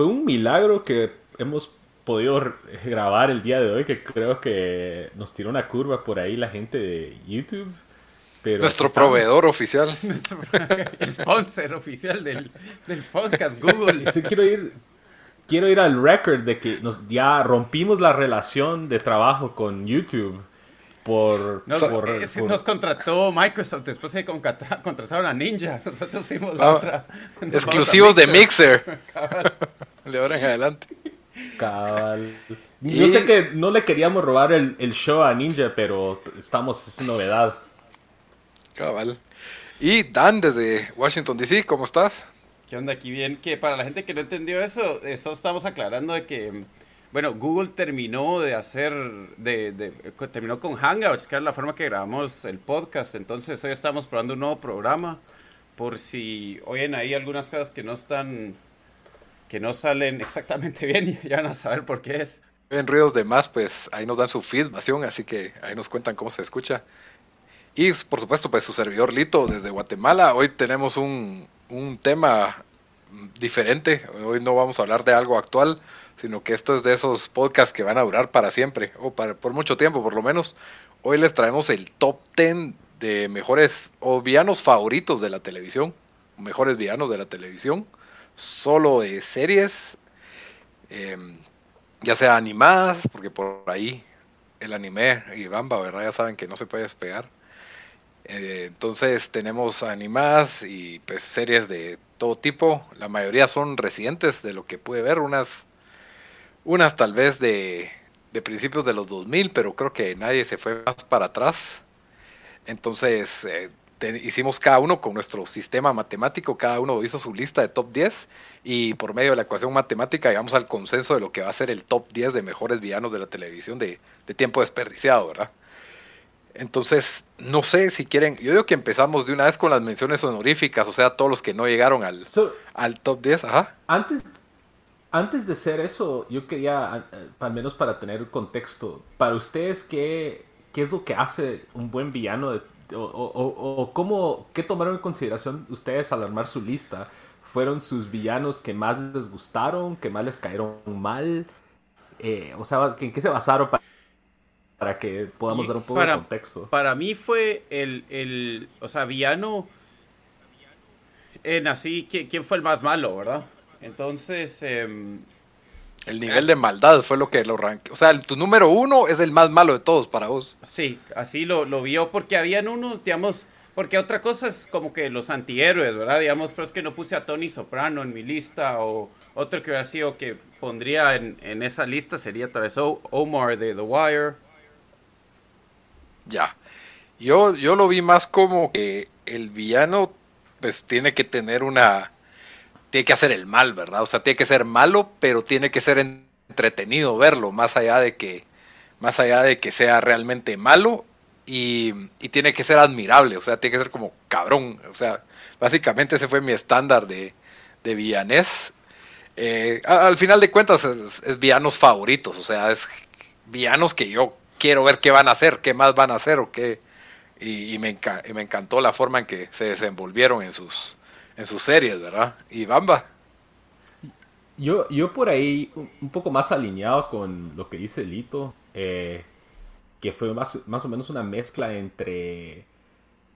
fue un milagro que hemos podido grabar el día de hoy, que creo que nos tiró una curva por ahí la gente de YouTube. Pero Nuestro proveedor oficial. Nuestro sponsor oficial del, podcast, Google. quiero ir, quiero ir al record de que nos, ya rompimos la relación de trabajo con YouTube. Por, nos, contrató Microsoft, después se contrataron a Ninja. Nosotros fuimos la ah, otra. Exclusivos de Mixer. De ahora en adelante. Cabal. Yo sé que no le queríamos robar el, el, show a Ninja, pero estamos, es novedad. Cabal. Y Dan, desde Washington DC, ¿cómo estás? ¿Qué onda aquí? Bien, que para la gente que no entendió eso, eso estamos aclarando de que, bueno, Google terminó de hacer, de, de, terminó con Hangouts, que es la forma que grabamos el podcast. Entonces hoy estamos probando un nuevo programa, por si oyen ahí algunas cosas que no están que no salen exactamente bien y ya van a saber por qué es. En ruidos de más, pues ahí nos dan su feedback, así que ahí nos cuentan cómo se escucha. Y por supuesto, pues su servidor Lito desde Guatemala. Hoy tenemos un, un tema diferente. Hoy no vamos a hablar de algo actual, sino que esto es de esos podcasts que van a durar para siempre, o para, por mucho tiempo por lo menos. Hoy les traemos el top 10 de mejores o villanos favoritos de la televisión, mejores villanos de la televisión solo de series, em, ya sea animadas, porque por ahí el anime y Bamba, ¿verdad? Ya saben que no se puede despegar. Eh, entonces tenemos animadas y pues series de todo tipo. La mayoría son recientes de lo que pude ver. Unas, unas tal vez de, de principios de los 2000, pero creo que nadie se fue más para atrás. Entonces eh, hicimos cada uno con nuestro sistema matemático, cada uno hizo su lista de top 10 y por medio de la ecuación matemática llegamos al consenso de lo que va a ser el top 10 de mejores villanos de la televisión de, tiempo desperdiciado, ¿verdad? Entonces, no sé si quieren, yo digo que empezamos de una vez con las menciones honoríficas, o sea, todos los que no llegaron al, al top 10, ajá. Antes, antes de hacer eso, yo quería, al menos para tener contexto, para ustedes, ¿qué, ¿qué es lo que hace un buen villano de o, cómo, qué tomaron en consideración ustedes al armar su lista? ¿Fueron sus villanos que más les gustaron, que más les cayeron mal? Eh, o sea, ¿en qué se basaron para, que podamos dar un poco de contexto? Para mí fue el, el o sea, villano en así, ¿quién, fue el más malo, verdad? Entonces, em, el nivel de maldad fue lo que lo ranqueó. O sea, tu número uno es el más malo de todos para vos. Sí, así lo, lo vio, porque habían unos, digamos, porque otra cosa es como que los antihéroes, ¿verdad? Digamos, pero es que no puse a Tony Soprano en mi lista, o otro que hubiera sido que pondría en, en esa lista sería tal vez Omar de The Wire. Ya. Yo, yo lo vi más como que el villano, pues tiene que tener una tiene que hacer el mal, ¿verdad? O sea, tiene que ser malo, pero tiene que ser entretenido verlo, más allá de que, más allá de que sea realmente malo y, tiene que ser admirable, o sea, tiene que ser como cabrón, o sea, básicamente ese fue mi estándar de, de villanés. Eh, al final de cuentas es, villanos favoritos, o sea, es villanos que yo quiero ver qué van a hacer, qué más van a hacer o qué. Y, me, y me encantó la forma en que se desenvolvieron en sus, en sus series, ¿verdad? Y Bamba. Yo, yo por ahí, un poco más alineado con lo que dice Lito, eh, que fue más, más o menos una mezcla entre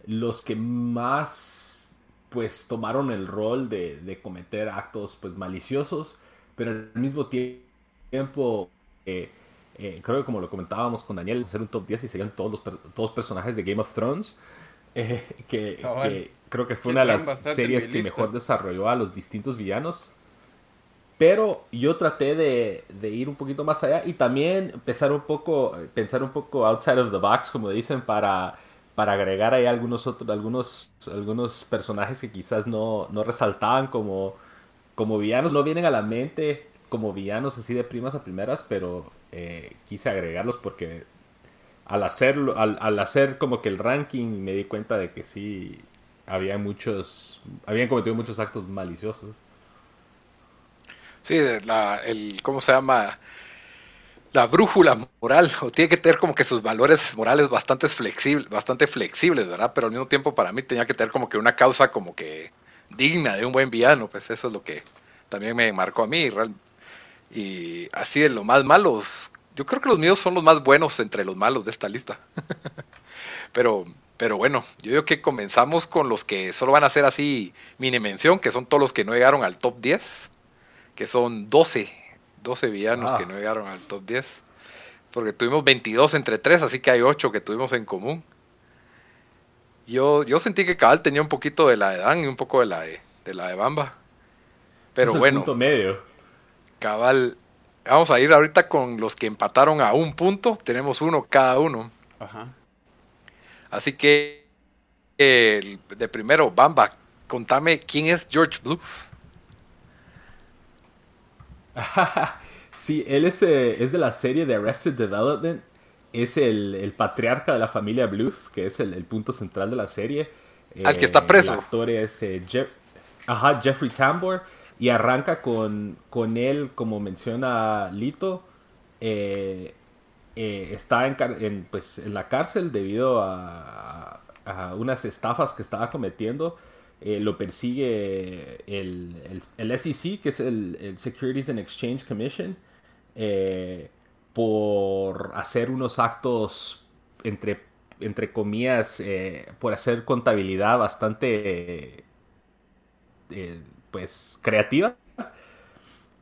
los que más pues tomaron el rol de, cometer actos pues maliciosos, pero al mismo tiempo, eh, eh, creo que como lo comentábamos con Daniel, hacer un top 10 y serían todos los, todos personajes de Game of Thrones, que, creo que fue una de las series que mejor desarrolló a los distintos villanos. Pero yo traté de, ir un poquito más allá y también empezar un poco, pensar un poco outside of the box, como dicen, para, para agregar ahí algunos otros, algunos, algunos personajes que quizás no, no resaltaban como, como villanos. No vienen a la mente como villanos así de primas a primeras, pero eh, quise agregarlos porque al hacerlo, al, al, hacer como que el ranking me di cuenta de que sí había muchos, habían cometido muchos actos maliciosos. Sí, la, el, ¿cómo se llama? La brújula moral, o tiene que tener como que sus valores morales bastante flexibles, bastante flexibles, ¿verdad? Pero al mismo tiempo para mí tenía que tener como que una causa como que digna de un buen villano, pues eso es lo que también me marcó a mí. Y así de lo más malos, yo creo que los míos son los más buenos entre los malos de esta lista. pero, pero bueno, yo digo que comenzamos con los que solo van a ser así mini mención, que son todos los que no llegaron al top 10, que son 12, 12 villanos que ah. no llegaron al top 10. Porque tuvimos 22 entre 3, así que hay 8 que tuvimos en común. Yo, yo sentí que Cabal tenía un poquito de la de Dan y un poco de la de, la de Bamba. Pero es bueno. Punto medio. Cabal, vamos a ir ahorita con los que empataron a un punto. Tenemos uno cada uno. Ajá. Así que, de primero, Bamba, contame quién es George Blue. sí, él es, eh, es de la serie de Arrested Development es el, patriarca de la familia Bluth, que es el, punto central de la serie. Al que está eh, preso. El actor es eh, Jeffrey Tambor y arranca con, con él, como menciona Lito, eh, está en, pues, en la cárcel debido a, unas estafas que estaba cometiendo. lo persigue el, el, SEC, que es el, Securities and Exchange Commission por hacer unos actos entre, entre comillas, eh, por hacer contabilidad bastante, eh, pues, creativa.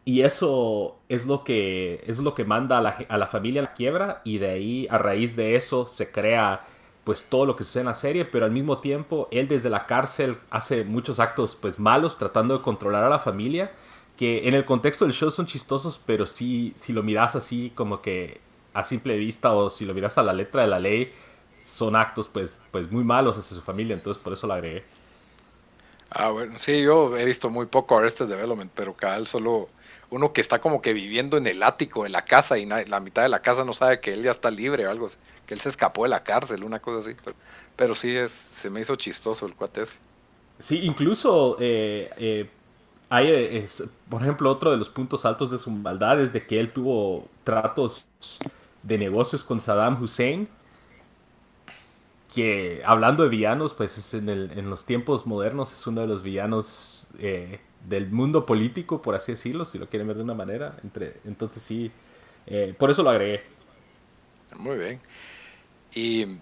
Y eso es lo que, es lo que manda a la, a la, familia a la quiebra y de ahí, a raíz de eso, se crea pues todo lo que sucede en la serie, pero al mismo tiempo él desde la cárcel hace muchos actos pues malos tratando de controlar a la familia que en el contexto del show son chistosos, pero sí, si lo miras así como que a simple vista o si lo miras a la letra de la ley, son actos pues, pues muy malos hacia su familia, entonces por eso lo agregué. Ah, bueno, sí, yo he visto muy poco Arrested Development, pero cada solo uno que está como que viviendo en el ático de la casa y la mitad de la casa no sabe que él ya está libre o algo así, que él se escapó de la cárcel, una cosa así, pero, sí se me hizo chistoso el cuate ese. Sí, incluso eh, eh, hay, por ejemplo, otro de los puntos altos de su maldad es de que él tuvo tratos de negocios con Saddam Hussein, que hablando de villanos, pues es en, el, en, los tiempos modernos es uno de los villanos eh, del mundo político, por así decirlo, si lo quieren ver de una manera. Entre, entonces sí, eh, por eso lo agregué. Muy bien. Y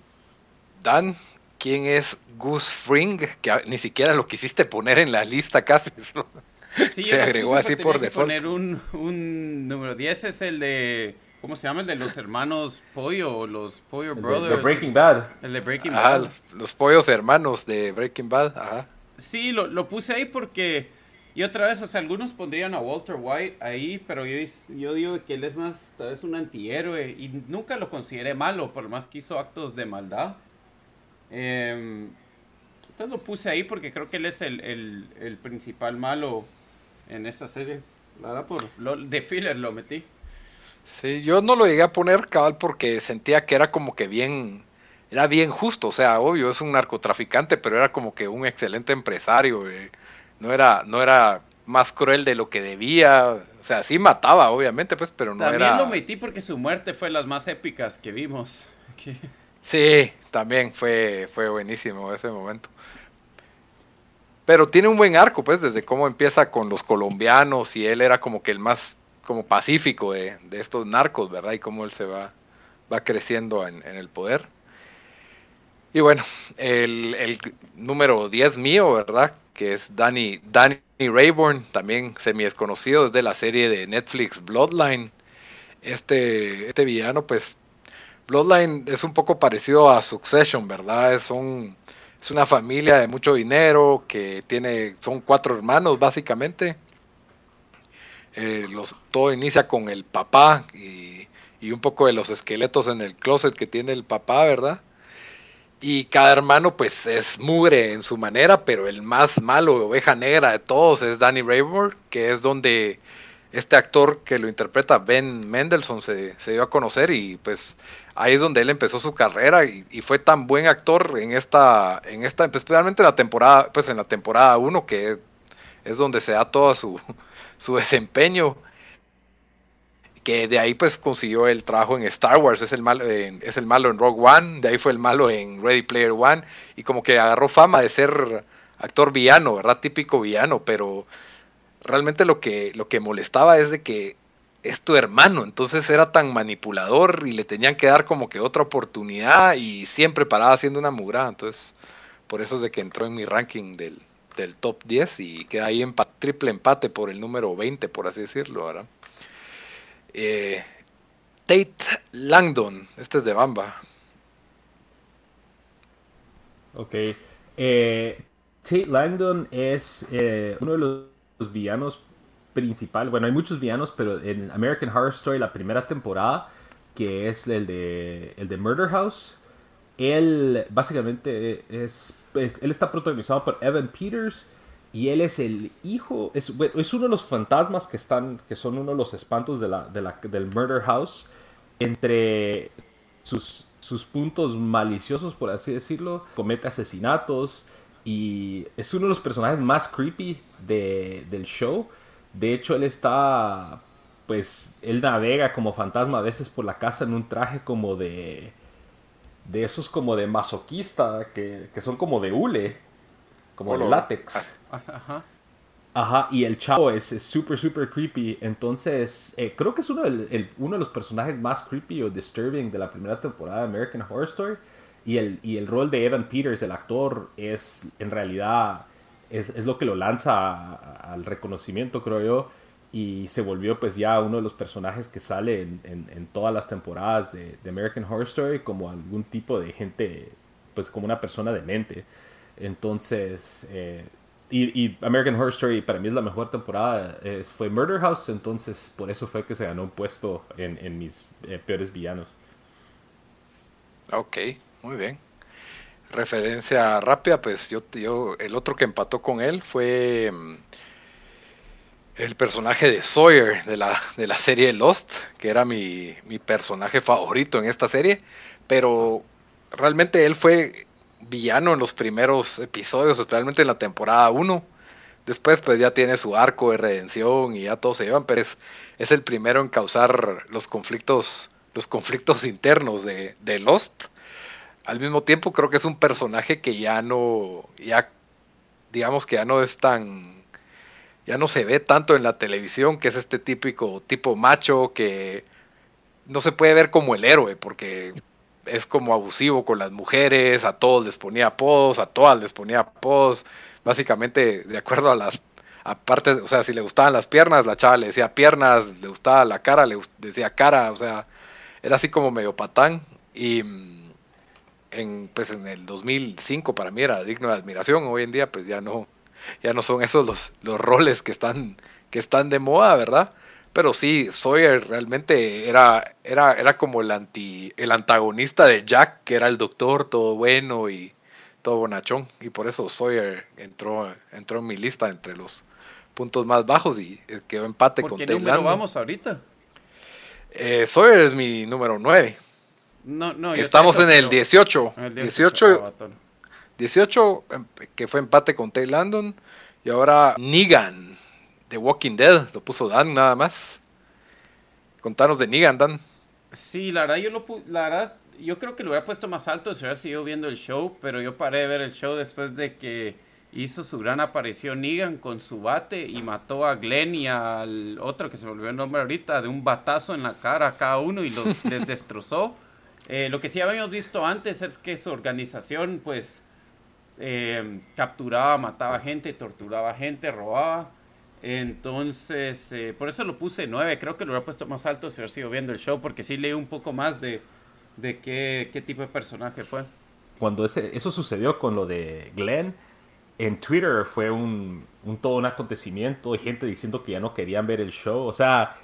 Dan, ¿quién es Gus Fring? Que ni siquiera lo quisiste poner en la lista casi. se agregó así por default. Poner un, un número 10 es el de. ¿Cómo se llama? El de los hermanos Pollo, los Pollo Brothers. De, Breaking Bad. El de Breaking Bad. Los pollos hermanos de Breaking Bad. Ajá. Sí, lo, lo, puse ahí porque. Y otra vez, o sea, algunos pondrían a Walter White ahí, pero yo, yo digo que él es más, tal vez un antihéroe. Y nunca lo consideré malo, por más que hizo actos de maldad. Eh, entonces lo puse ahí porque creo que él es el, el, el principal malo en esta serie. La verdad, por de filler lo metí. Sí, yo no lo llegué a poner cabal porque sentía que era como que bien, era bien justo, o sea, obvio, es un narcotraficante, pero era como que un excelente empresario, eh. no era, no era más cruel de lo que debía, o sea, sí mataba, obviamente, pues, pero no también era... También lo metí porque su muerte fue las más épicas que vimos. Sí, también fue, fue buenísimo ese momento. Pero tiene un buen arco, pues, desde cómo empieza con los colombianos y él era como que el más como pacífico de, estos narcos, ¿verdad? Y cómo él se va, va creciendo en, el poder. Y bueno, el, número 10 mío, ¿verdad? Que es Danny, Danny Rayburn, también semi desconocido desde la serie de Netflix Bloodline. Este, este villano, pues, Bloodline es un poco parecido a Succession, ¿verdad? Es un es una familia de mucho dinero que tiene, son cuatro hermanos básicamente. Eh, todo inicia con el papá y, un poco de los esqueletos en el closet que tiene el papá, ¿verdad? Y cada hermano pues es mugre en su manera, pero el más malo, oveja negra de todos es Danny Rayburn, que es donde este actor que lo interpreta, Ben Mendelssohn, se, dio a conocer y pues ahí es donde él empezó su carrera y, fue tan buen actor en esta, en esta, especialmente en la temporada, pues en la temporada 1, que es donde se da todo su, su desempeño que de ahí pues consiguió el trabajo en Star Wars, es el malo en, es el malo en Rogue One, de ahí fue el malo en Ready Player One y como que agarró fama de ser actor villano, ¿verdad? Típico villano, pero realmente lo que, lo que molestaba es de que es tu hermano, entonces era tan manipulador y le tenían que dar como que otra oportunidad y siempre paraba haciendo una mugrada, entonces por eso es de que entró en mi ranking del, del top 10 y queda ahí en triple empate por el número 20, por así decirlo, ¿verdad? Eh, Tate Langdon, este es de Bamba. Ok. Eh, Tate Langdon es eh, uno de los villanos principales. Bueno, hay muchos villanos, pero en American Horror Story, la primera temporada, que es el de, el de Murder House, él básicamente es, Él está protagonizado por Evan Peters y él es el hijo, es, es, uno de los fantasmas que están, que son uno de los espantos de la, de la, del Murder House. Entre sus, sus puntos maliciosos, por así decirlo, comete asesinatos y es uno de los personajes más creepy de, del show. De hecho, él está, pues, él navega como fantasma a veces por la casa en un traje como de, de esos como de masoquista, que, que son como de hule como el látex. Ah, ajá. Ajá, y el chavo es súper, súper creepy. Entonces, eh, creo que es uno, uno de los personajes más creepy o disturbing de la primera temporada de American Horror Story. Y el, y el rol de Evan Peters, el actor, es en realidad es, lo que lo lanza al reconocimiento, creo yo. Y se volvió pues ya uno de los personajes que sale en, todas las temporadas de, American Horror Story como algún tipo de gente, pues como una persona de mente. Entonces, eh, y, American Horror Story para mí es la mejor temporada, fue Murder House, entonces por eso fue que se ganó un puesto en, mis eh, peores villanos. Ok, muy bien. Referencia rápida, pues yo, yo, el otro que empató con él fue mm, el personaje de Sawyer de la, de la serie Lost, que era mi, mi personaje favorito en esta serie, pero realmente él fue villano en los primeros episodios, especialmente en la temporada 1. Después pues ya tiene su arco de redención y ya todos se llevan, pero es, es el primero en causar los conflictos, los conflictos internos de, de, Lost. Al mismo tiempo creo que es un personaje que ya no, ya digamos que ya no es tan, ya no se ve tanto en la televisión, que es este típico tipo macho que no se puede ver como el héroe, porque es como abusivo con las mujeres, a todos les ponía apodos, a todas les ponía apodos, básicamente de acuerdo a las aparte, o sea, si le gustaban las piernas, la chava le decía piernas, le gustaba la cara, le decía cara, o sea, era así como medio patán. Y mm, en pues en el 2005 para mí era digno de admiración, hoy en día pues ya no ya no son esos los, los roles que están que están de moda, ¿verdad? Pero sí, Sawyer realmente era, era, era como el, anti, el antagonista de Jack, que era el doctor, todo bueno y todo bonachón. Y por eso Sawyer entró, entró en mi lista entre los puntos más bajos y eh, quedó empate ¿Por con qué número vamos ahorita? Eh, Sawyer es mi número 9. No, no, Estamos en el 18. El 18, 18, em, que fue empate con Tay Landon. Y ahora Negan The Walking Dead, lo puso Dan nada más. Contanos de Negan, Dan. Sí, la verdad yo lo la verdad yo creo que lo hubiera puesto más alto si hubiera seguido viendo el show, pero yo paré de ver el show después de que hizo su gran aparición Negan con su bate y mató a Glenn y al otro que se volvió el nombre ahorita de un batazo en la cara a cada uno y los les destrozó. Eh, lo que sí habíamos visto antes es que su organización pues eh, capturaba, mataba gente, torturaba gente, robaba. Entonces, eh, por eso lo puse 9. Creo que lo hubiera puesto más alto si hubiera sido viendo el show, porque sí leí un poco más de, de qué, qué tipo de personaje fue. Cuando ese, eso sucedió con lo de Glenn, en Twitter fue un, un todo un acontecimiento, y gente diciendo que ya no querían ver el show. O sea,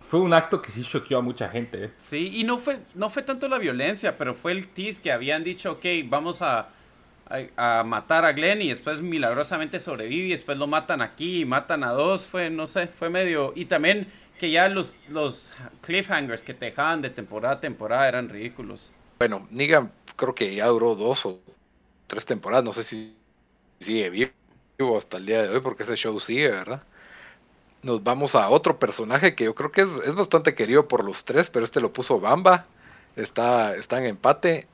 fue un acto que sí choqueó a mucha gente. Sí, y no fue, no fue tanto la violencia, pero fue el tease que habían dicho, ok, vamos a a, matar a Glenn y después milagrosamente sobrevive y después lo matan aquí y matan a dos. Fue, no sé, fue medio... Y también que ya los, los cliffhangers que te dejaban de temporada a temporada eran ridículos. Bueno, Negan creo que ya duró dos o tres temporadas, no sé si sigue vivo hasta el día de hoy porque ese show sigue, ¿verdad? Nos vamos a otro personaje que yo creo que es, bastante querido por los tres, pero este lo puso Bamba, está, está en empate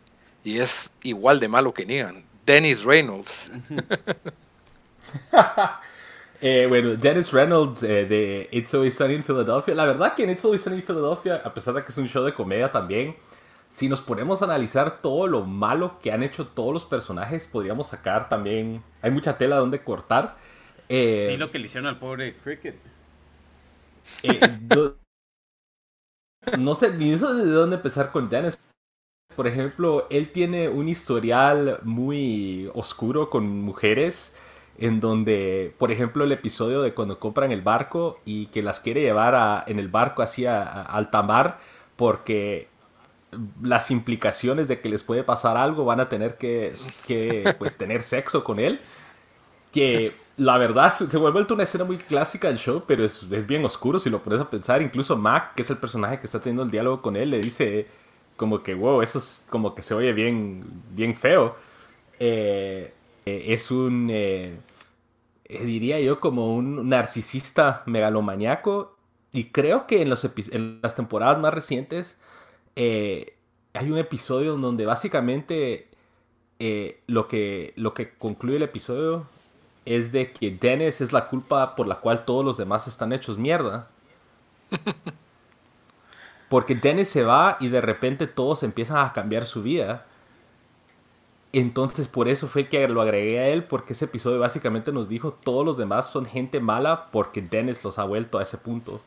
y es igual de malo que Negan. Dennis Reynolds. Eh, bueno, Dennis Reynolds eh, de It's Always Sunny in Philadelphia. La verdad que en It's Always Sunny in Philadelphia, a pesar de que es un show de comedia también, si nos ponemos a analizar todo lo malo que han hecho todos los personajes, podríamos sacar también. Hay mucha tela donde cortar. Eh, sí, lo que le hicieron al pobre Cricket. no, sé ni eso de dónde empezar con Dennis. Por ejemplo, él tiene un historial muy oscuro con mujeres en donde, por ejemplo, el episodio de cuando compran el barco y que las quiere llevar en el barco hacia alta mar porque las implicaciones de que les puede pasar algo van a tener que, pues, tener sexo con él. Que la verdad se, vuelve una escena muy clásica del show, pero es, bien oscuro si lo pones a pensar. Incluso Mac, que es el personaje que está teniendo el diálogo con él, le dice como que, wow, eso es como que se oye bien, bien feo. Eh, eh, es un, eh, diría yo, como un narcisista megalomaniaco. Y creo que en, los en las temporadas más recientes hay un episodio en donde básicamente lo, que, lo que concluye el episodio es de que Dennis es la culpa por la cual todos los demás están hechos mierda. Porque Dennis se va y de repente todos empiezan a cambiar su vida. Entonces por eso fue que lo agregué a él, porque ese episodio básicamente nos dijo todos los demás son gente mala porque Dennis los ha vuelto a ese punto.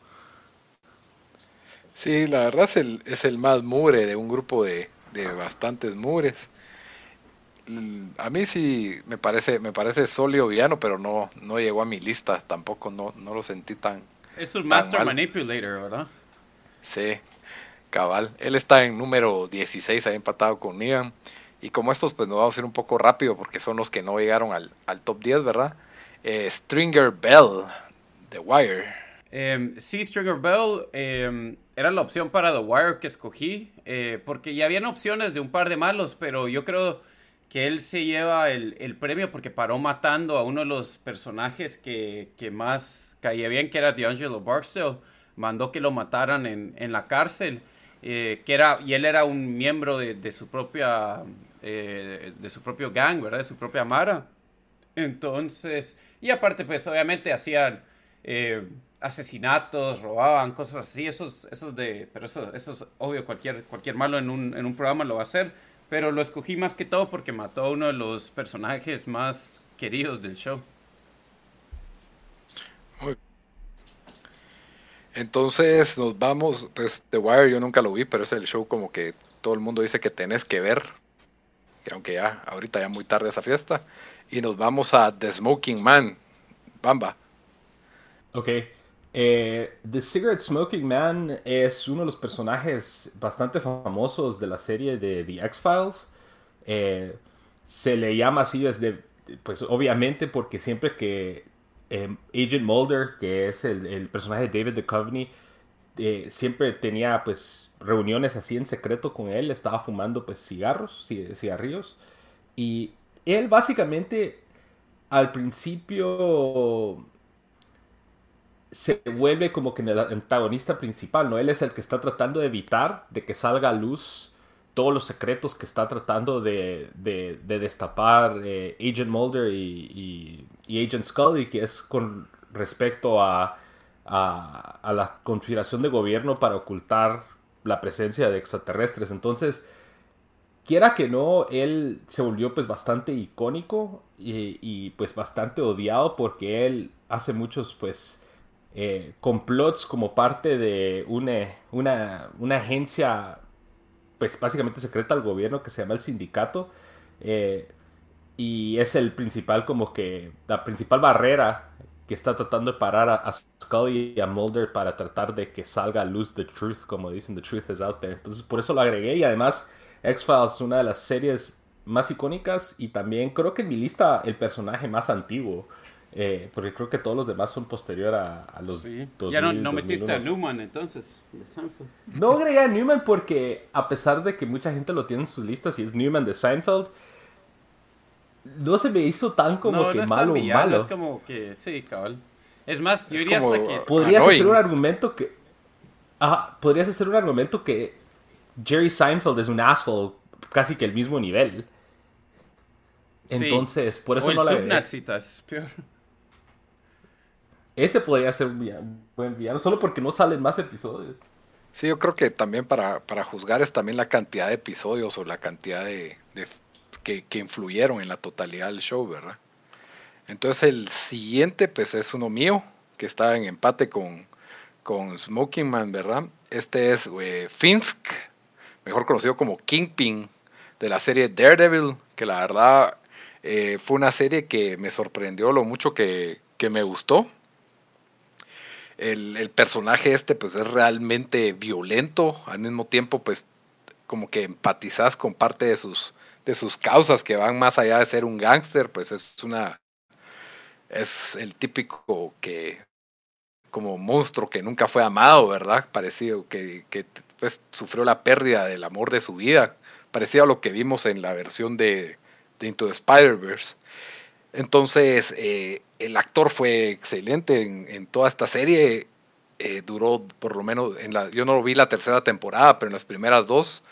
Sí, la verdad es el, es el más mure de un grupo de, bastantes mures. A mí sí me parece, me parece sólido villano, pero no, no llegó a mi lista, tampoco no, no lo sentí tan. Es un Master Manipulator, ¿verdad? Sí, cabal. Él está en número 16, ahí empatado con Negan. Y como estos, pues nos vamos a ir un poco rápido porque son los que no llegaron al, top 10, ¿verdad? Eh, Stringer Bell, The Wire. Eh, sí, Stringer Bell. Eh, era la opción para The Wire que escogí, eh, porque ya habían opciones de un par de malos, pero yo creo que él se lleva el, premio porque paró matando a uno de los personajes que, más caía bien, que era D'Angelo Barksdale. Mandó que lo mataran en, la cárcel, eh, que era, y él era un miembro de, su propia, eh, de su propio gang, ¿verdad? De su propia mara. Entonces, y aparte, pues obviamente hacían asesinatos, robaban, cosas así, esos, esos de, pero eso, eso es obvio, cualquier, cualquier malo en un, en un programa lo va a hacer, pero lo escogí más que todo porque mató a uno de los personajes más queridos del show. Entonces nos vamos, pues The Wire yo nunca lo vi, pero es el show como que todo el mundo dice que tenés que ver, que aunque ya ahorita ya muy tarde esa fiesta, y nos vamos a The Smoking Man, Bamba. Ok, eh, The Cigarette Smoking Man es uno de los personajes bastante famosos de la serie de The X-Files. Eh, se le llama así desde, pues obviamente porque siempre que eh, Agent Mulder, que es el, personaje de David Duchovny, siempre tenía pues reuniones así en secreto con él, estaba fumando pues cigarros, cigarrillos. Y él básicamente al principio se vuelve como que el antagonista principal, ¿no? Él es el que está tratando de evitar de que salga a luz todos los secretos que está tratando de, destapar eh, Agent Mulder y, Agent Scully, que es con respecto a, a, la conspiración de gobierno para ocultar la presencia de extraterrestres. Entonces, quiera que no, él se volvió pues bastante icónico y, y pues bastante odiado porque él hace muchos pues eh, complots como parte de una, una, agencia, pues básicamente secreta al gobierno que se llama el sindicato. Eh, y es el principal, como que, la principal barrera que está tratando de parar a, Scully y a Mulder para tratar de que salga a luz the truth, como dicen, the truth is out there. Entonces, por eso lo agregué y además, X-Files es una de las series más icónicas y también creo que en mi lista el personaje más antiguo. Eh, porque creo que todos los demás son posterior a, los sí. ya no, no metiste a Newman entonces, de Seinfeld. No agregué a Newman porque a pesar de que mucha gente lo tiene en sus listas y es Newman de Seinfeld, no se me hizo tan como que malo o malo. Es como que, sí, cabal. Es más, yo diría hasta que... Podrías hacer un argumento que... Ajá, podrías hacer un argumento que Jerry Seinfeld es un asshole casi que el mismo nivel. Entonces, por eso o no el la es peor. Ese podría ser un buen villano, solo porque no salen más episodios. Sí, yo creo que también para, para juzgar es también la cantidad de episodios o la cantidad de, que, que, influyeron en la totalidad del show, ¿verdad? Entonces el siguiente pues es uno mío, que está en empate con, con Smoking Man, ¿verdad? Este es eh, Finsk, mejor conocido como Kingpin, de la serie Daredevil, que la verdad eh, fue una serie que me sorprendió lo mucho que, que me gustó el, personaje este pues es realmente violento, al mismo tiempo pues como que empatizas con parte de sus, de sus causas que van más allá de ser un gángster, pues es una, es el típico que como monstruo que nunca fue amado, ¿verdad? Parecido que, que pues, sufrió la pérdida del amor de su vida, parecido a lo que vimos en la versión de, de Into the Spider-Verse. Entonces, eh, el actor fue excelente en, toda esta serie. Eh, duró por lo menos, en la, yo no lo vi la tercera temporada, pero en las primeras dos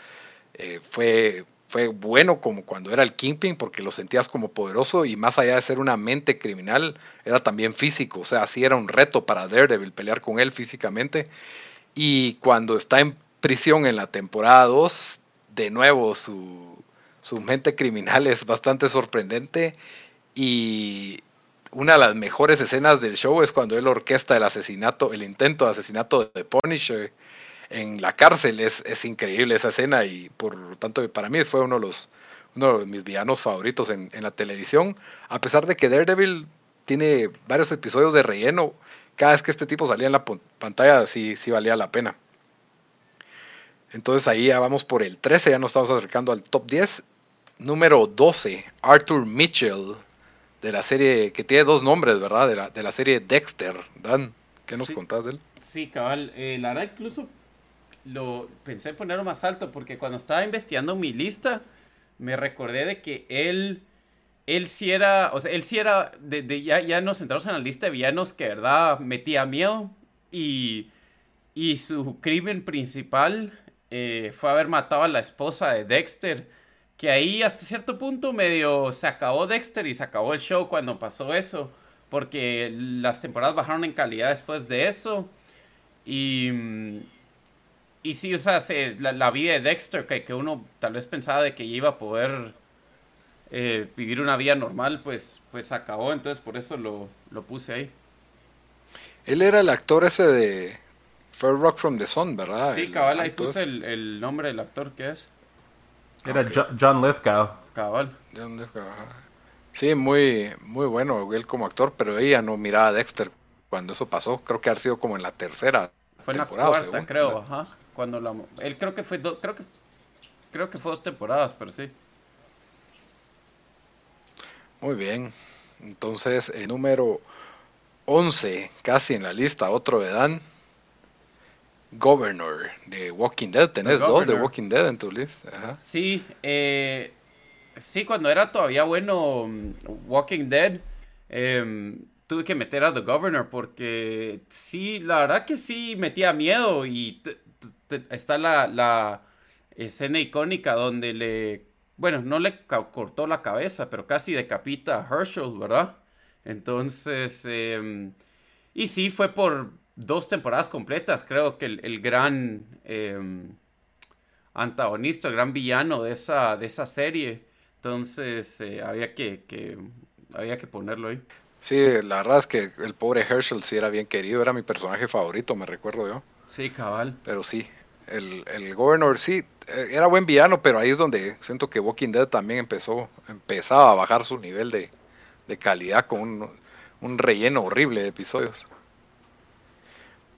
eh, fue, fue bueno como cuando era el Kingpin, porque lo sentías como poderoso y más allá de ser una mente criminal, era también físico. O sea, así era un reto para Daredevil pelear con él físicamente. Y cuando está en prisión en la temporada 2, de nuevo su, su mente criminal es bastante sorprendente y una de las mejores escenas del show es cuando él orquesta el asesinato, el intento de asesinato de Punisher en la cárcel. Es, es increíble esa escena y por tanto para mí fue uno de, los, uno de mis villanos favoritos en, en la televisión. A pesar de que Daredevil tiene varios episodios de relleno, cada vez que este tipo salía en la pantalla sí, sí valía la pena. Entonces ahí ya vamos por el 13, ya nos estamos acercando al top 10. Número 12, Arthur Mitchell de la serie que tiene dos nombres, ¿verdad? De la, de la serie Dexter. Dan, ¿qué nos contás de él? Sí, cabal. Eh, la verdad, incluso lo pensé ponerlo más alto porque cuando estaba investigando mi lista, me recordé de que él, él sí era, o sea, él sí era, de, ya, ya nos centramos en la lista de villanos que, verdad, metía miedo y, y su crimen principal eh, fue haber matado a la esposa de Dexter que ahí hasta cierto punto medio se acabó Dexter y se acabó el show cuando pasó eso, porque las temporadas bajaron en calidad después de eso. Y, y sí, o sea, la, vida de Dexter, que, que, uno tal vez pensaba de que iba a poder eh, vivir una vida normal, pues, pues acabó, entonces por eso lo, puse ahí. Él era el actor ese de Fair Rock from the Sun, ¿verdad? Sí, cabal, ahí puse el, el nombre del actor que es. Era John Lithgow. Cabal. John Lithgow. Sí, muy, muy bueno él como actor, pero ella no miraba a Dexter cuando eso pasó. Creo que ha sido como en la tercera. Fue en la cuarta, creo, ajá. Cuando la, él creo que fue creo que creo que fue dos temporadas, pero sí. Muy bien. Entonces, el número 11, casi en la lista, otro de Dan. Governor de Walking Dead. Tenés dos de Walking Dead en tu lista. Sí, eh, sí, cuando era todavía bueno Walking Dead, em, tuve que meter a The Governor porque sí, la verdad que sí metía miedo y está la, la escena icónica donde le, bueno, no le cortó la cabeza, pero casi decapita a Herschel, ¿verdad? Entonces, em, y sí, fue por dos temporadas completas, creo que el, gran em, antagonista, el gran villano de esa, de esa serie. Entonces eh, había, que, había que ponerlo ahí. Sí, la verdad es que el pobre Herschel sí era bien querido, era mi personaje favorito, me recuerdo yo. Sí, cabal. Pero sí, el, el Governor sí, eh, era buen villano, pero ahí es donde siento que Walking Dead también empezó, empezaba a bajar su nivel de, calidad con un, un relleno horrible de episodios.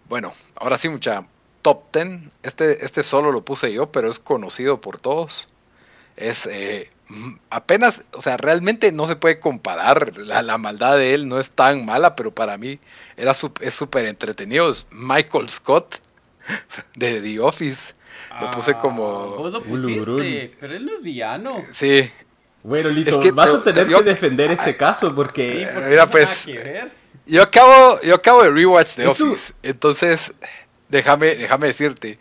Bueno, ahora sí, mucha top 10. Este, este solo lo puse yo, pero es conocido por todos. Es eh, apenas, o sea, realmente no se puede comparar. La, maldad de él no es tan mala, pero para mí era es súper entretenido. Es Michael Scott de The Office. Lo puse ah, como. Vos lo pusiste, pero él no es villano. Sí. Bueno, Lito, vas a tener que defender este caso porque. mira, pues. Yo acabo, yo acabo de rewatch The Office. Entonces, déjame, déjame decirte.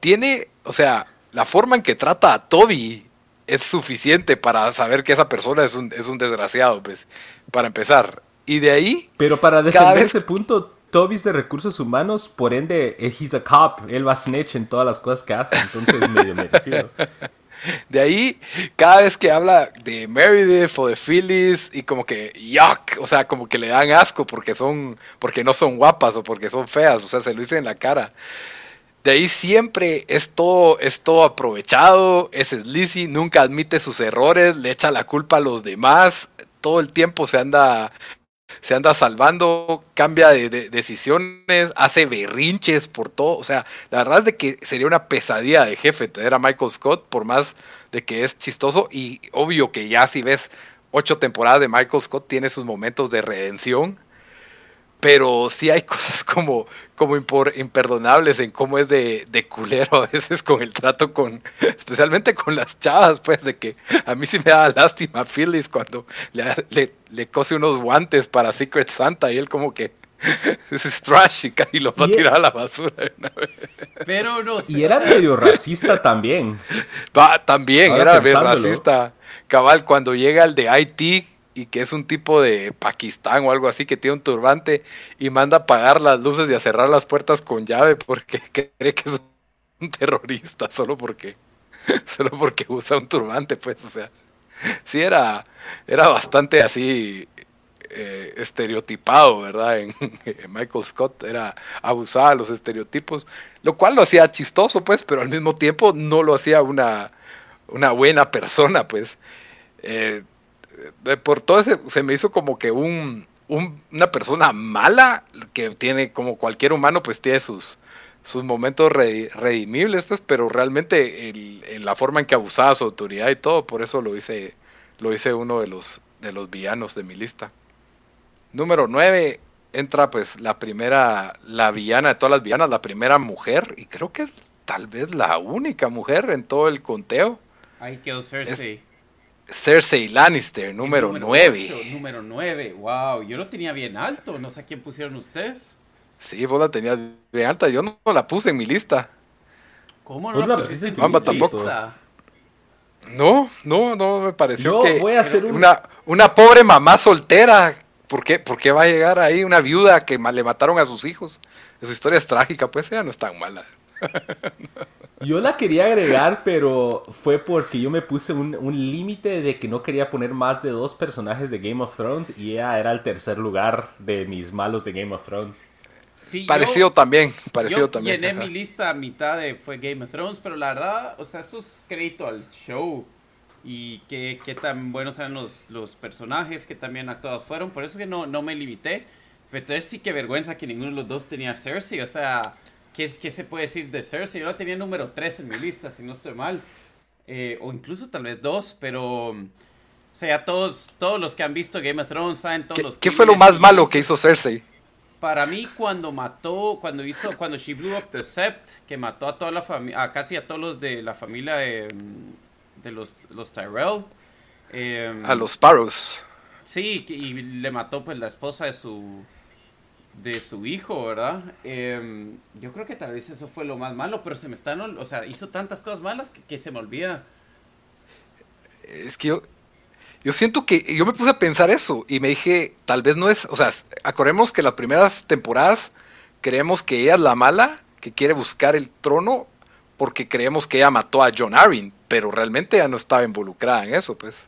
Tiene, o sea, la forma en que trata a Toby es suficiente para saber que esa persona es un, es un desgraciado, pues, para empezar. Y de ahí... Pero para defender ese punto, Toby es de recursos humanos, por ende, eh, he's a cop, él va a snitch en todas las cosas que hace, entonces es medio merecido. De ahí, cada vez que habla de Meredith o de Phyllis y como que yuck, o sea, como que le dan asco porque son, porque no son guapas o porque son feas, o sea, se lo dice en la cara. De ahí siempre es todo, es todo aprovechado, es sleazy, nunca admite sus errores, le echa la culpa a los demás, todo el tiempo se anda, se anda salvando, cambia de, decisiones, hace berrinches por todo. O sea, la verdad es de que sería una pesadilla de jefe tener a Michael Scott, por más de que es chistoso y obvio que ya si ves ocho temporadas de Michael Scott tiene sus momentos de redención pero sí hay cosas como, como imperdonables en cómo es de, de, culero a veces con el trato con, especialmente con las chavas, pues, de que a mí sí me da lástima a Phyllis cuando le, le, cose unos guantes para Secret Santa y él como que es trash y casi lo va a tirar a la basura. Pero no Y era medio racista también. Va, también era medio racista. Cabal, cuando llega el de IT y que es un tipo de Pakistán o algo así que tiene un turbante y manda a apagar las luces y a cerrar las puertas con llave porque cree que es un terrorista solo porque solo porque usa un turbante, pues, o sea, sí era era bastante así eh, estereotipado, ¿verdad? En, Michael Scott era abusaba de los estereotipos, lo cual lo hacía chistoso, pues, pero al mismo tiempo no lo hacía una una buena persona, pues. Eh, por todo ese, se me hizo como que un, una persona mala que tiene como cualquier humano pues tiene sus sus momentos redimibles pues pero realmente el, la forma en que abusaba su autoridad y todo por eso lo hice lo hice uno de los de los villanos de mi lista número 9 entra pues la primera la villana de todas las villanas la primera mujer y creo que es tal vez la única mujer en todo el conteo Ay, quedó Cersei. Cersei Lannister, número, 9. número 9, wow, yo lo tenía bien alto, no sé a quién pusieron ustedes. Sí, vos la tenías bien alta, yo no la puse en mi lista. ¿Cómo no la pusiste en tu lista? No, no, no me pareció que voy a hacer una, una pobre mamá soltera. ¿Por qué? ¿Por qué va a llegar ahí una viuda que le mataron a sus hijos? Esa historia es trágica, pues ella no es tan mala. Yo la quería agregar, pero fue porque yo me puse un, límite de que no quería poner más de dos personajes de Game of Thrones y ella era el tercer lugar de mis malos de Game of Thrones. Sí, parecido también, parecido también. Llené mi lista a mitad de fue Game of Thrones, pero la verdad, o sea, eso es crédito al show y qué, qué tan buenos eran los, los personajes, que también actuados fueron, por eso es que no, no me limité. Pero entonces sí que vergüenza que ninguno de los dos tenía Cersei, o sea, ¿Qué, ¿Qué, se puede decir de Cersei? Yo la tenía número 3 en mi lista, si no estoy mal. Eh, o incluso tal vez 2, pero... O sea, todos, todos los que han visto Game of Thrones saben todos ¿Qué, los... ¿Qué fue lo más malo que hizo Cersei? Para mí, cuando mató, cuando hizo, cuando she blew up the sept, que mató a toda la familia, a casi a todos los de la familia de, de los, los Tyrell. Eh, a los Sparrows. Sí, y le mató pues la esposa de su, de su hijo, ¿verdad? Em, yo creo que tal vez eso fue lo más malo, pero se me están, o sea, hizo tantas cosas malas que, se me olvida. Es que yo, yo siento que yo me puse a pensar eso y me dije, tal vez no es, o sea, acordemos que las primeras temporadas creemos que ella es la mala, que quiere buscar el trono porque creemos que ella mató a John Arryn, pero realmente ella no estaba involucrada en eso, pues.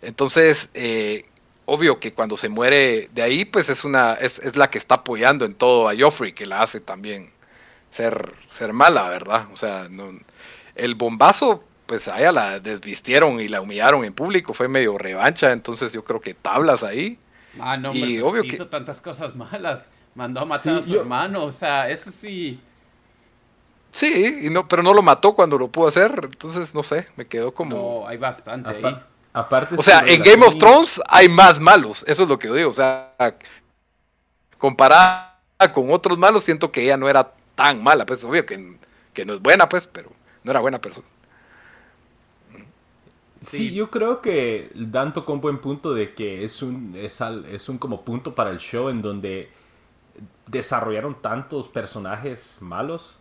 Entonces, eh, obvio que cuando se muere de ahí, pues es una, es, es, la que está apoyando en todo a Joffrey, que la hace también ser, ser mala, ¿verdad? O sea, no, el bombazo, pues a ella la desvistieron y la humillaron en público, fue medio revancha, entonces yo creo que tablas ahí. Ah, no, y obvio que hizo tantas cosas malas, mandó a matar a su hermano, o sea, eso sí. Sí, y no, pero no lo mató cuando lo pudo hacer, entonces no sé, me quedó como... No, hay bastante ahí. Apa- aparte, O sea, en Game of Thrones hay más malos, eso es lo que digo. O sea, comparada con otros malos, siento que ella no era tan mala. Pues obvio que, que no es buena, pues, pero no era buena persona. Sí, Sí. yo creo que Dan tocó un buen punto de que es un, es, al- es un como punto para el show en donde desarrollaron tantos personajes malos,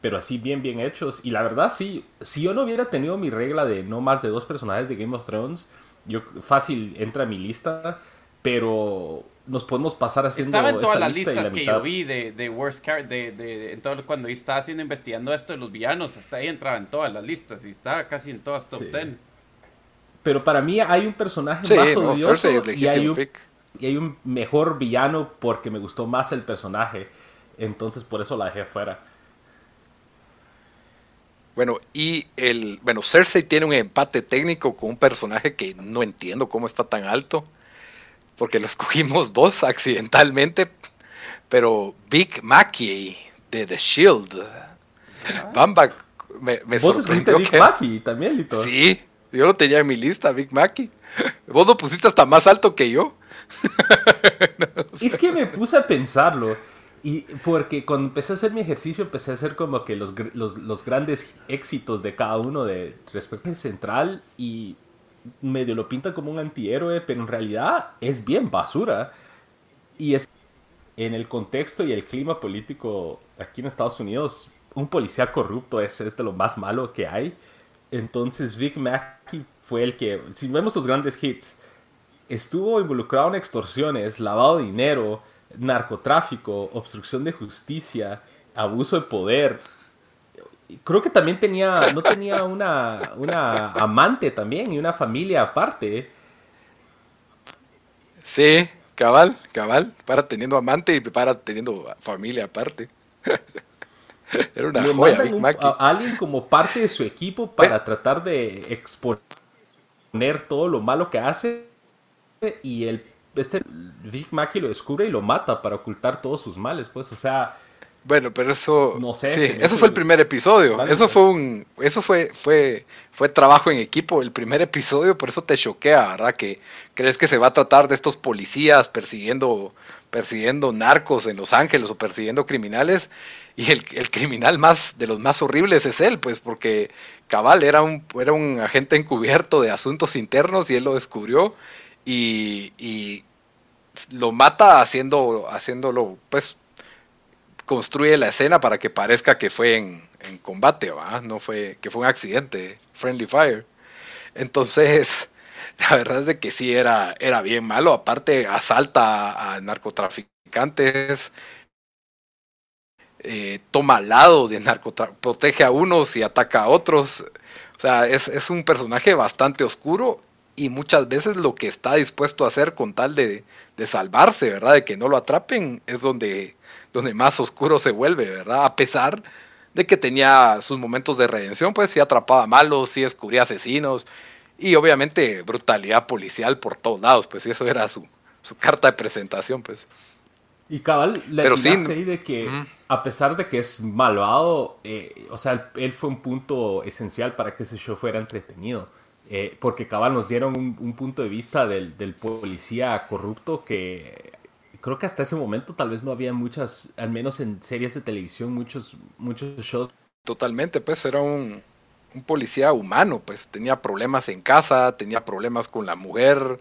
pero así bien, bien hechos. Y la verdad, sí, si yo no hubiera tenido mi regla de no más de dos personajes de Game of Thrones, yo fácil entra a mi lista, pero nos podemos pasar haciendo Estaba en todas esta las lista listas la que mitad- yo vi de, de Worst Car, de, de, de- en todo- cuando estaba haciendo investigando esto de los villanos, hasta ahí entraba en todas las listas y está casi en todas top Sí. 10. Pero para mí hay un personaje Sí, más no, odioso es y hay un y hay un mejor villano porque me gustó más el personaje. Entonces por eso la dejé fuera. Bueno, y el. Bueno, Cersei tiene un empate técnico con un personaje que no entiendo cómo está tan alto. Porque lo escogimos dos accidentalmente. Pero Big Mackey de The Shield. Bamba me, me Vos sorprendió Big que- Mackey también, Lito. Sí, yo lo tenía en mi lista, Big Mackey. Vos lo pusiste hasta más alto que yo. Es que me puse a pensarlo. Y porque cuando empecé a hacer mi ejercicio, empecé a hacer como que los, los, los grandes éxitos de cada uno de respecto al central y medio lo pinta como un antihéroe, pero en realidad es bien basura. Y es en el contexto y el clima político aquí en Estados Unidos, un policía corrupto es, de lo más malo que hay. Entonces Vic Mackey fue el que, si vemos los grandes hits, estuvo involucrado en extorsiones, lavado de dinero, narcotráfico, obstrucción de justicia, abuso de poder. Creo que también tenía, no tenía una, una amante también y una familia aparte. Sí, cabal, cabal. Para teniendo amante y para teniendo familia aparte. Era una Le joya, Big un- Mackey. a a alguien como parte de su equipo para tratar de exponer todo lo malo que hace y el este Vic Mackey lo descubre y lo mata para ocultar todos sus males, pues, o sea, Bueno, pero eso, No sé, sí, eso fue el primer episodio. Vale, eso pues. fue un, eso fue, fue, fue trabajo en equipo. El primer episodio, por eso te choquea, ¿verdad? Que crees que se va a tratar de estos policías persiguiendo, persiguiendo narcos en Los Ángeles o persiguiendo criminales. Y el, el criminal más de los más horribles es él, pues, porque Cabal era un, era un agente encubierto de asuntos internos y él lo descubrió y, y lo mata haciendo, haciéndolo, pues, construye la escena para que parezca que fue en, combate, ¿va? No fue, que fue un accidente, friendly fire. Entonces, la verdad es de que sí era, era bien malo. Aparte, asalta a narcotraficantes, eh, toma lado de narcotraficantes, protege a unos y ataca a otros. O sea, es, es un personaje bastante oscuro y muchas veces lo que está dispuesto a hacer con tal de, de salvarse, ¿verdad? De que no lo atrapen, es donde, donde más oscuro se vuelve, ¿verdad? A pesar de que tenía sus momentos de redención, pues sí atrapaba malos, sí descubría asesinos y obviamente brutalidad policial por todos lados, pues eso era su, su carta de presentación, pues. Y cabal, le Pero sí, ahí de que, a pesar de que es malvado, eh, o sea, él fue un punto esencial para que ese show fuera entretenido. Eh, porque cabal nos dieron un, un punto de vista del, policía corrupto que creo que hasta ese momento tal vez no había muchas, al menos en series de televisión, muchos, muchos shows. Totalmente, pues era un, policía humano, pues tenía problemas en casa, tenía problemas con la mujer,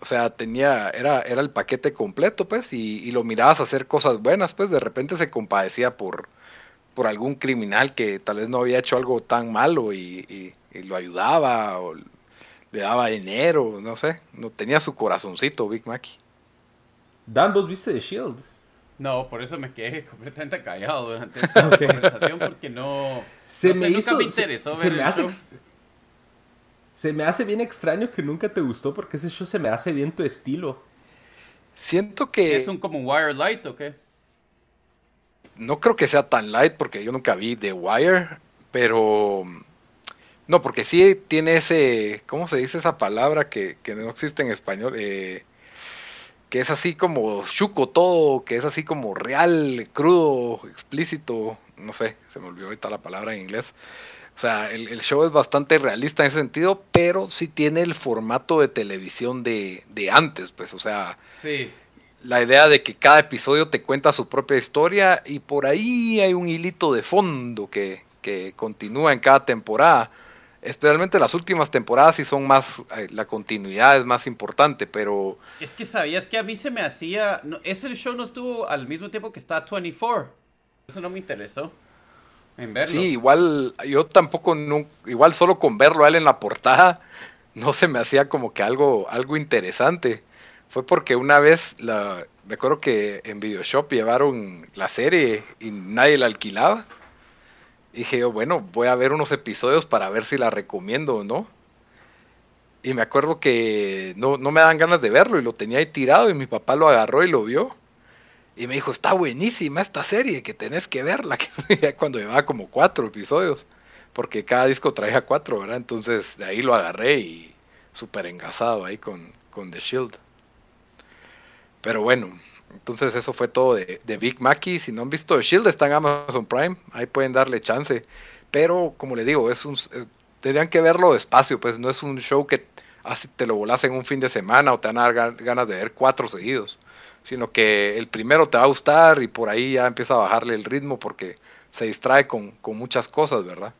o sea, tenía, era, era el paquete completo, pues, y, lo mirabas hacer cosas buenas, pues, de repente se compadecía por, por algún criminal que tal vez no había hecho algo tan malo y- y lo ayudaba o le daba dinero, no sé, no tenía su corazoncito, Big Mackey. Dan, vos viste The Shield. No, por eso me quedé completamente callado durante esta conversación porque no... Se no sé, me nunca hizo. me se- interesó se, ver me el hace ex- se me hace bien extraño que nunca te gustó porque ese show se me hace bien tu estilo. Siento que... ¿Es un como Wire Light o qué? no creo que sea tan light porque yo nunca vi The Wire, pero no, porque sí tiene ese, ¿cómo se dice esa palabra que, que no existe en español? Eh, que es así como chuco todo, que es así como real, crudo, explícito, no sé, se me olvidó ahorita la palabra en inglés. O sea, el, show es bastante realista en ese sentido, pero sí tiene el formato de televisión de, de antes, pues, o sea, sí. la idea de que cada episodio te cuenta su propia historia y por ahí hay un hilito de fondo que, que continúa en cada temporada. Especialmente las últimas temporadas sí son más, eh, la continuidad es más importante, pero... Es que sabías que a mí se me hacía... No, ese show no estuvo al mismo tiempo que está 24. Eso no me interesó. En verlo. Sí, igual yo tampoco, no, igual solo con verlo a él en la portada, no se me hacía como que algo, algo interesante. Fue porque una vez, la, me acuerdo que en Videoshop llevaron la serie y nadie la alquilaba dije yo, bueno, voy a ver unos episodios para ver si la recomiendo o no. Y me acuerdo que no, no me dan ganas de verlo y lo tenía ahí tirado y mi papá lo agarró y lo vio. Y me dijo, está buenísima esta serie, que tenés que verla. Cuando llevaba como cuatro episodios, porque cada disco traía cuatro, ¿verdad? Entonces de ahí lo agarré y súper engasado ahí con, con The Shield. Pero bueno, entonces eso fue todo de, Big Mackie. Si no han visto Shield, está en Amazon Prime. Ahí pueden darle chance. Pero como le digo, es un, eh, tendrían que verlo despacio. Pues no es un show que así te lo volas en un fin de semana o te van a dar ganas de ver cuatro seguidos. Sino que el primero te va a gustar y por ahí ya empieza a bajarle el ritmo porque se distrae con, muchas cosas, ¿verdad?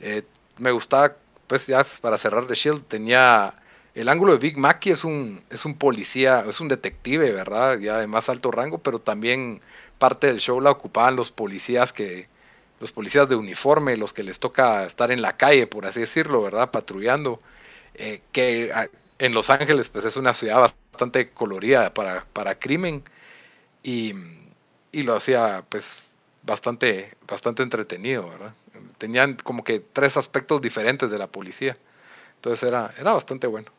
Eh, me gustaba, pues ya para cerrar de Shield, tenía el ángulo de Big Mackey es un, es un policía, es un detective, ¿verdad? Ya de más alto rango, pero también parte del show la ocupaban los policías que, los policías de uniforme, los que les toca estar en la calle, por así decirlo, ¿verdad? Patrullando, eh, que en Los Ángeles pues es una ciudad bastante colorida para, para crimen y, y, lo hacía pues bastante, bastante entretenido, ¿verdad? Tenían como que tres aspectos diferentes de la policía, entonces era, era bastante bueno.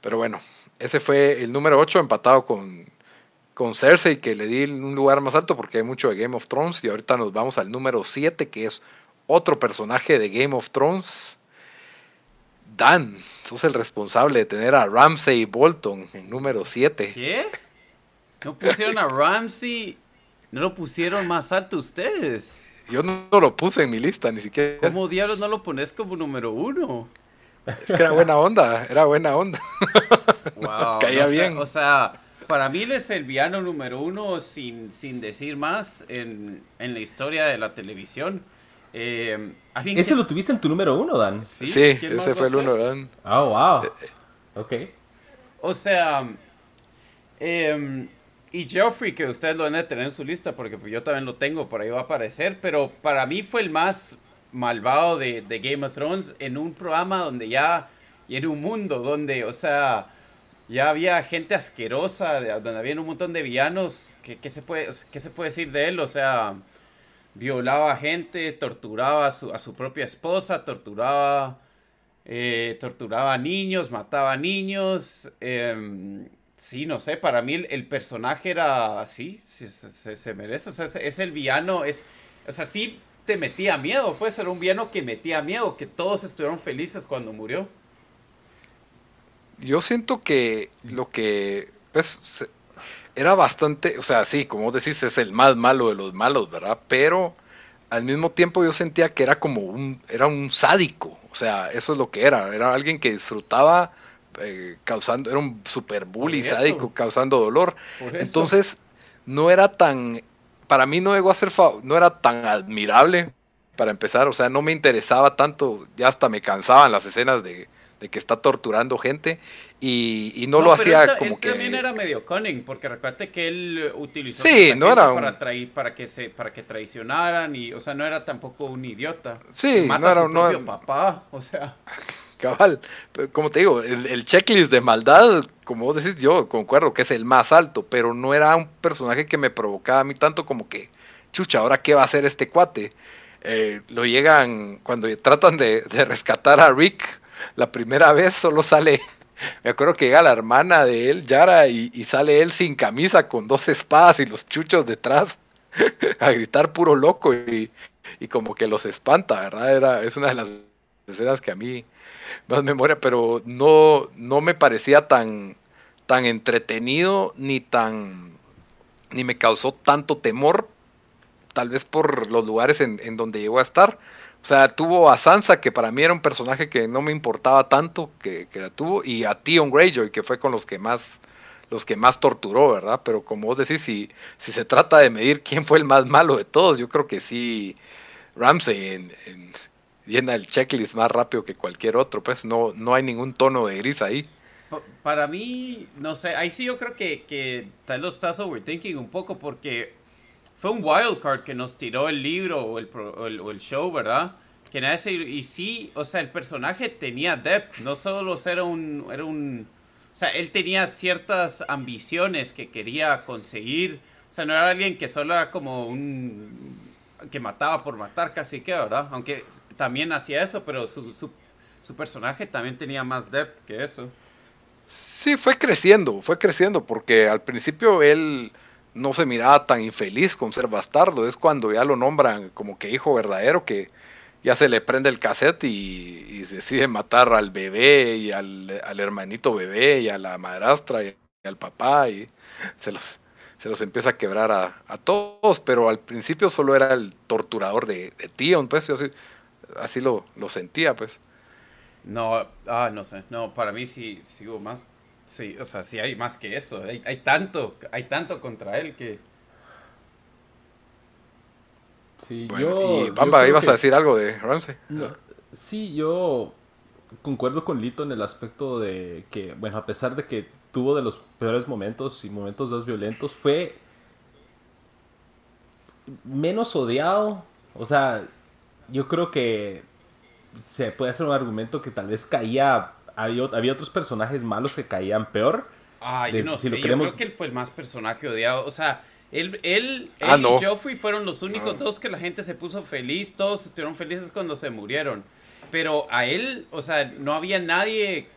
Pero bueno, ese fue el número 8 empatado con, con Cersei, que le di un lugar más alto porque hay mucho de Game of Thrones. Y ahorita nos vamos al número 7, que es otro personaje de Game of Thrones. Dan, sos el responsable de tener a Ramsey Bolton en número 7. ¿Qué? ¿No pusieron a Ramsey? ¿No lo pusieron más alto ustedes? Yo no, no lo puse en mi lista, ni siquiera. ¿Cómo diablos no lo pones como número uno? Es que era buena onda, era buena onda. Caía bien. o sea, para mí él es el villano número uno, sin, sin decir más, en, la historia de la televisión. Eh, ¿Ese lo tuviste en tu número uno, Dan? Sí, ese fue el uno, Dan. Oh, wow. Eh, eh. ok. O sea, em, y Geoffrey, que ustedes lo van a tener en su lista, porque yo también lo tengo, por ahí va a aparecer, pero para mí fue el más malvado de, Game of Thrones en un programa donde ya, y en un mundo donde, o sea, ya había gente asquerosa, donde había un montón de villanos, ¿qué, se, puede, qué se puede decir de él? O sea, violaba gente, torturaba a su, a su propia esposa, torturaba, eh, torturaba a niños, mataba a niños. Em, sí, no sé, para mí el, personaje era así, se, se, merece, o sea, es, es el villano, es, o sea, sí te metía miedo, pues ser un villano que metía miedo, que todos estuvieron felices cuando murió. Yo siento que lo que pues era bastante, o sea, sí, como decís, es el más malo de los malos, ¿verdad? Pero al mismo tiempo yo sentía que era como un, era un sádico, o sea, eso es lo que era, era alguien que disfrutaba eh, causando, era un super bully sádico, causando dolor. Entonces, no era tan para mí no llegó a ser, no era tan admirable para empezar, o sea, no me interesaba tanto, ya hasta me cansaban las escenas de, que está torturando gente y, no, lo hacía como él que también era medio cunning porque recuerde que él utilizó sí, no era para para que se para que traicionaran y o sea no era tampoco un idiota. Sí no era un papá o sea cabal como te digo el, checklist de maldad como vos decís yo concuerdo que es el más alto pero no era un personaje que me provocaba a mí tanto como que chucha ahora qué va a hacer este cuate eh, lo llegan cuando tratan de, rescatar a Rick la primera vez solo sale me acuerdo que llega la hermana de él, Yara, y, sale él sin camisa, con dos espadas y los chuchos detrás, a gritar puro loco y, y, como que los espanta, ¿verdad? Era, es una de las escenas que a mí más memoria, pero no, no me parecía tan, tan entretenido ni tan ni me causó tanto temor tal vez por los lugares en, en donde llegó a estar. O sea, tuvo a Sansa, que para mí era un personaje que no me importaba tanto, que, que la tuvo, y a Theon Greyjoy, que fue con los que más los que más torturó, ¿verdad? Pero como vos decís, si, si se trata de medir quién fue el más malo de todos, yo creo que sí, Ramsey en, llena el checklist más rápido que cualquier otro, pues no, no hay ningún tono de gris ahí. Para mí, no sé, ahí sí yo creo que, que tal lo estás overthinking un poco porque fue un wild card que nos tiró el libro o el, o el, o el show, ¿verdad? Que nadie se, y sí, o sea, el personaje tenía depth, no solo era un, era un, o sea, él tenía ciertas ambiciones que quería conseguir, o sea, no era alguien que solo era como un, que mataba por matar casi que, ¿verdad? Aunque también hacía eso, pero su, su, su personaje también tenía más depth que eso. Sí, fue creciendo, fue creciendo, porque al principio él no se miraba tan infeliz con ser bastardo. Es cuando ya lo nombran como que hijo verdadero, que ya se le prende el cassette y, y decide matar al bebé y al, al, hermanito bebé y a la madrastra y al papá y se los, se los empieza a quebrar a, a todos, pero al principio solo era el torturador de, de Tion, pues yo así, así lo, lo sentía, pues. No, ah, no sé, no, para mí sí sigo más, sí, o sea, sí hay más que eso, hay, hay tanto, hay tanto contra él que... Sí, bueno, yo, y Bamba, yo ibas que, a decir algo de Ramsey. No, sí, yo concuerdo con Lito en el aspecto de que, bueno, a pesar de que tuvo de los peores momentos y momentos más violentos, fue menos odiado. O sea, yo creo que se puede hacer un argumento que tal vez caía. Había, había otros personajes malos que caían peor. Ay, de, no si sé, lo queremos... yo creo que él fue el más personaje odiado. O sea, él, él, ah, él no. y Joffrey fueron los únicos no. dos que la gente se puso feliz. Todos estuvieron felices cuando se murieron. Pero a él, o sea, no había nadie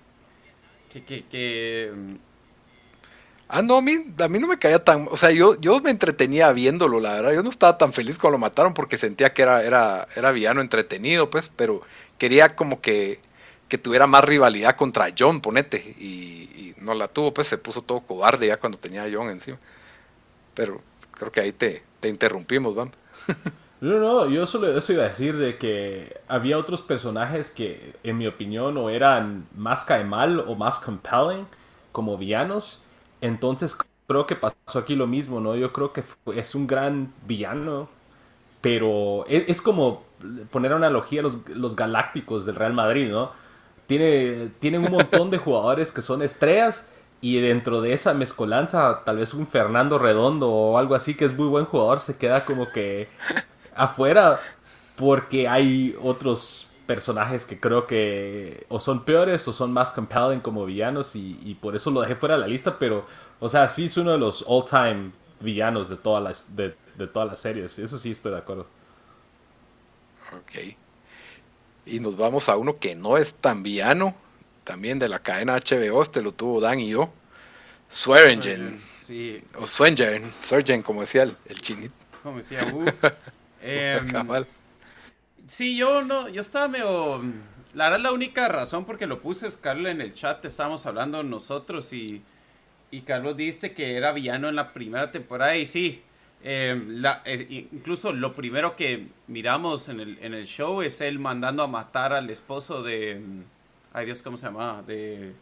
que, que, que... Ah, no, a mí, a mí no me caía tan... O sea, yo, yo me entretenía viéndolo, la verdad. Yo no estaba tan feliz cuando lo mataron porque sentía que era, era, era villano entretenido, pues, pero quería como que, que tuviera más rivalidad contra John, ponete. Y, no la tuvo, pues se puso todo cobarde ya cuando tenía John encima. Pero creo que ahí te, te interrumpimos, Bam. No, no, yo solo eso iba a decir de que había otros personajes que, en mi opinión, o eran más mal o más compelling como villanos. Entonces creo que pasó aquí lo mismo, ¿no? Yo creo que es un gran villano, pero es, es como poner analogía a los, los, galácticos del Real Madrid, ¿no? Tiene, tienen un montón de jugadores que son estrellas y dentro de esa mezcolanza, tal vez un Fernando Redondo o algo así que es muy buen jugador, se queda como que afuera porque hay otros personajes que creo que o son peores o son más compelling como villanos y, y, por eso lo dejé fuera de la lista, pero, o sea, sí es uno de los all-time villanos de todas las de, de, todas las series, eso sí estoy de acuerdo. Ok. Y nos vamos a uno que no es tan villano, también de la cadena HBO, este lo tuvo Dan y yo, Swearingen. Sí. O Swearingen, Swearingen, como decía el, el chinito. Como decía, uh. eh, sí, yo no, yo estaba medio... La verdad, la única razón por que lo puse es, Carlos, en el chat estábamos hablando nosotros y, y Carlos dijiste que era villano en la primera temporada y sí, eh, la, eh, incluso lo primero que miramos en el, en el show es él mandando a matar al esposo de... Ay Dios, ¿cómo se llama? De...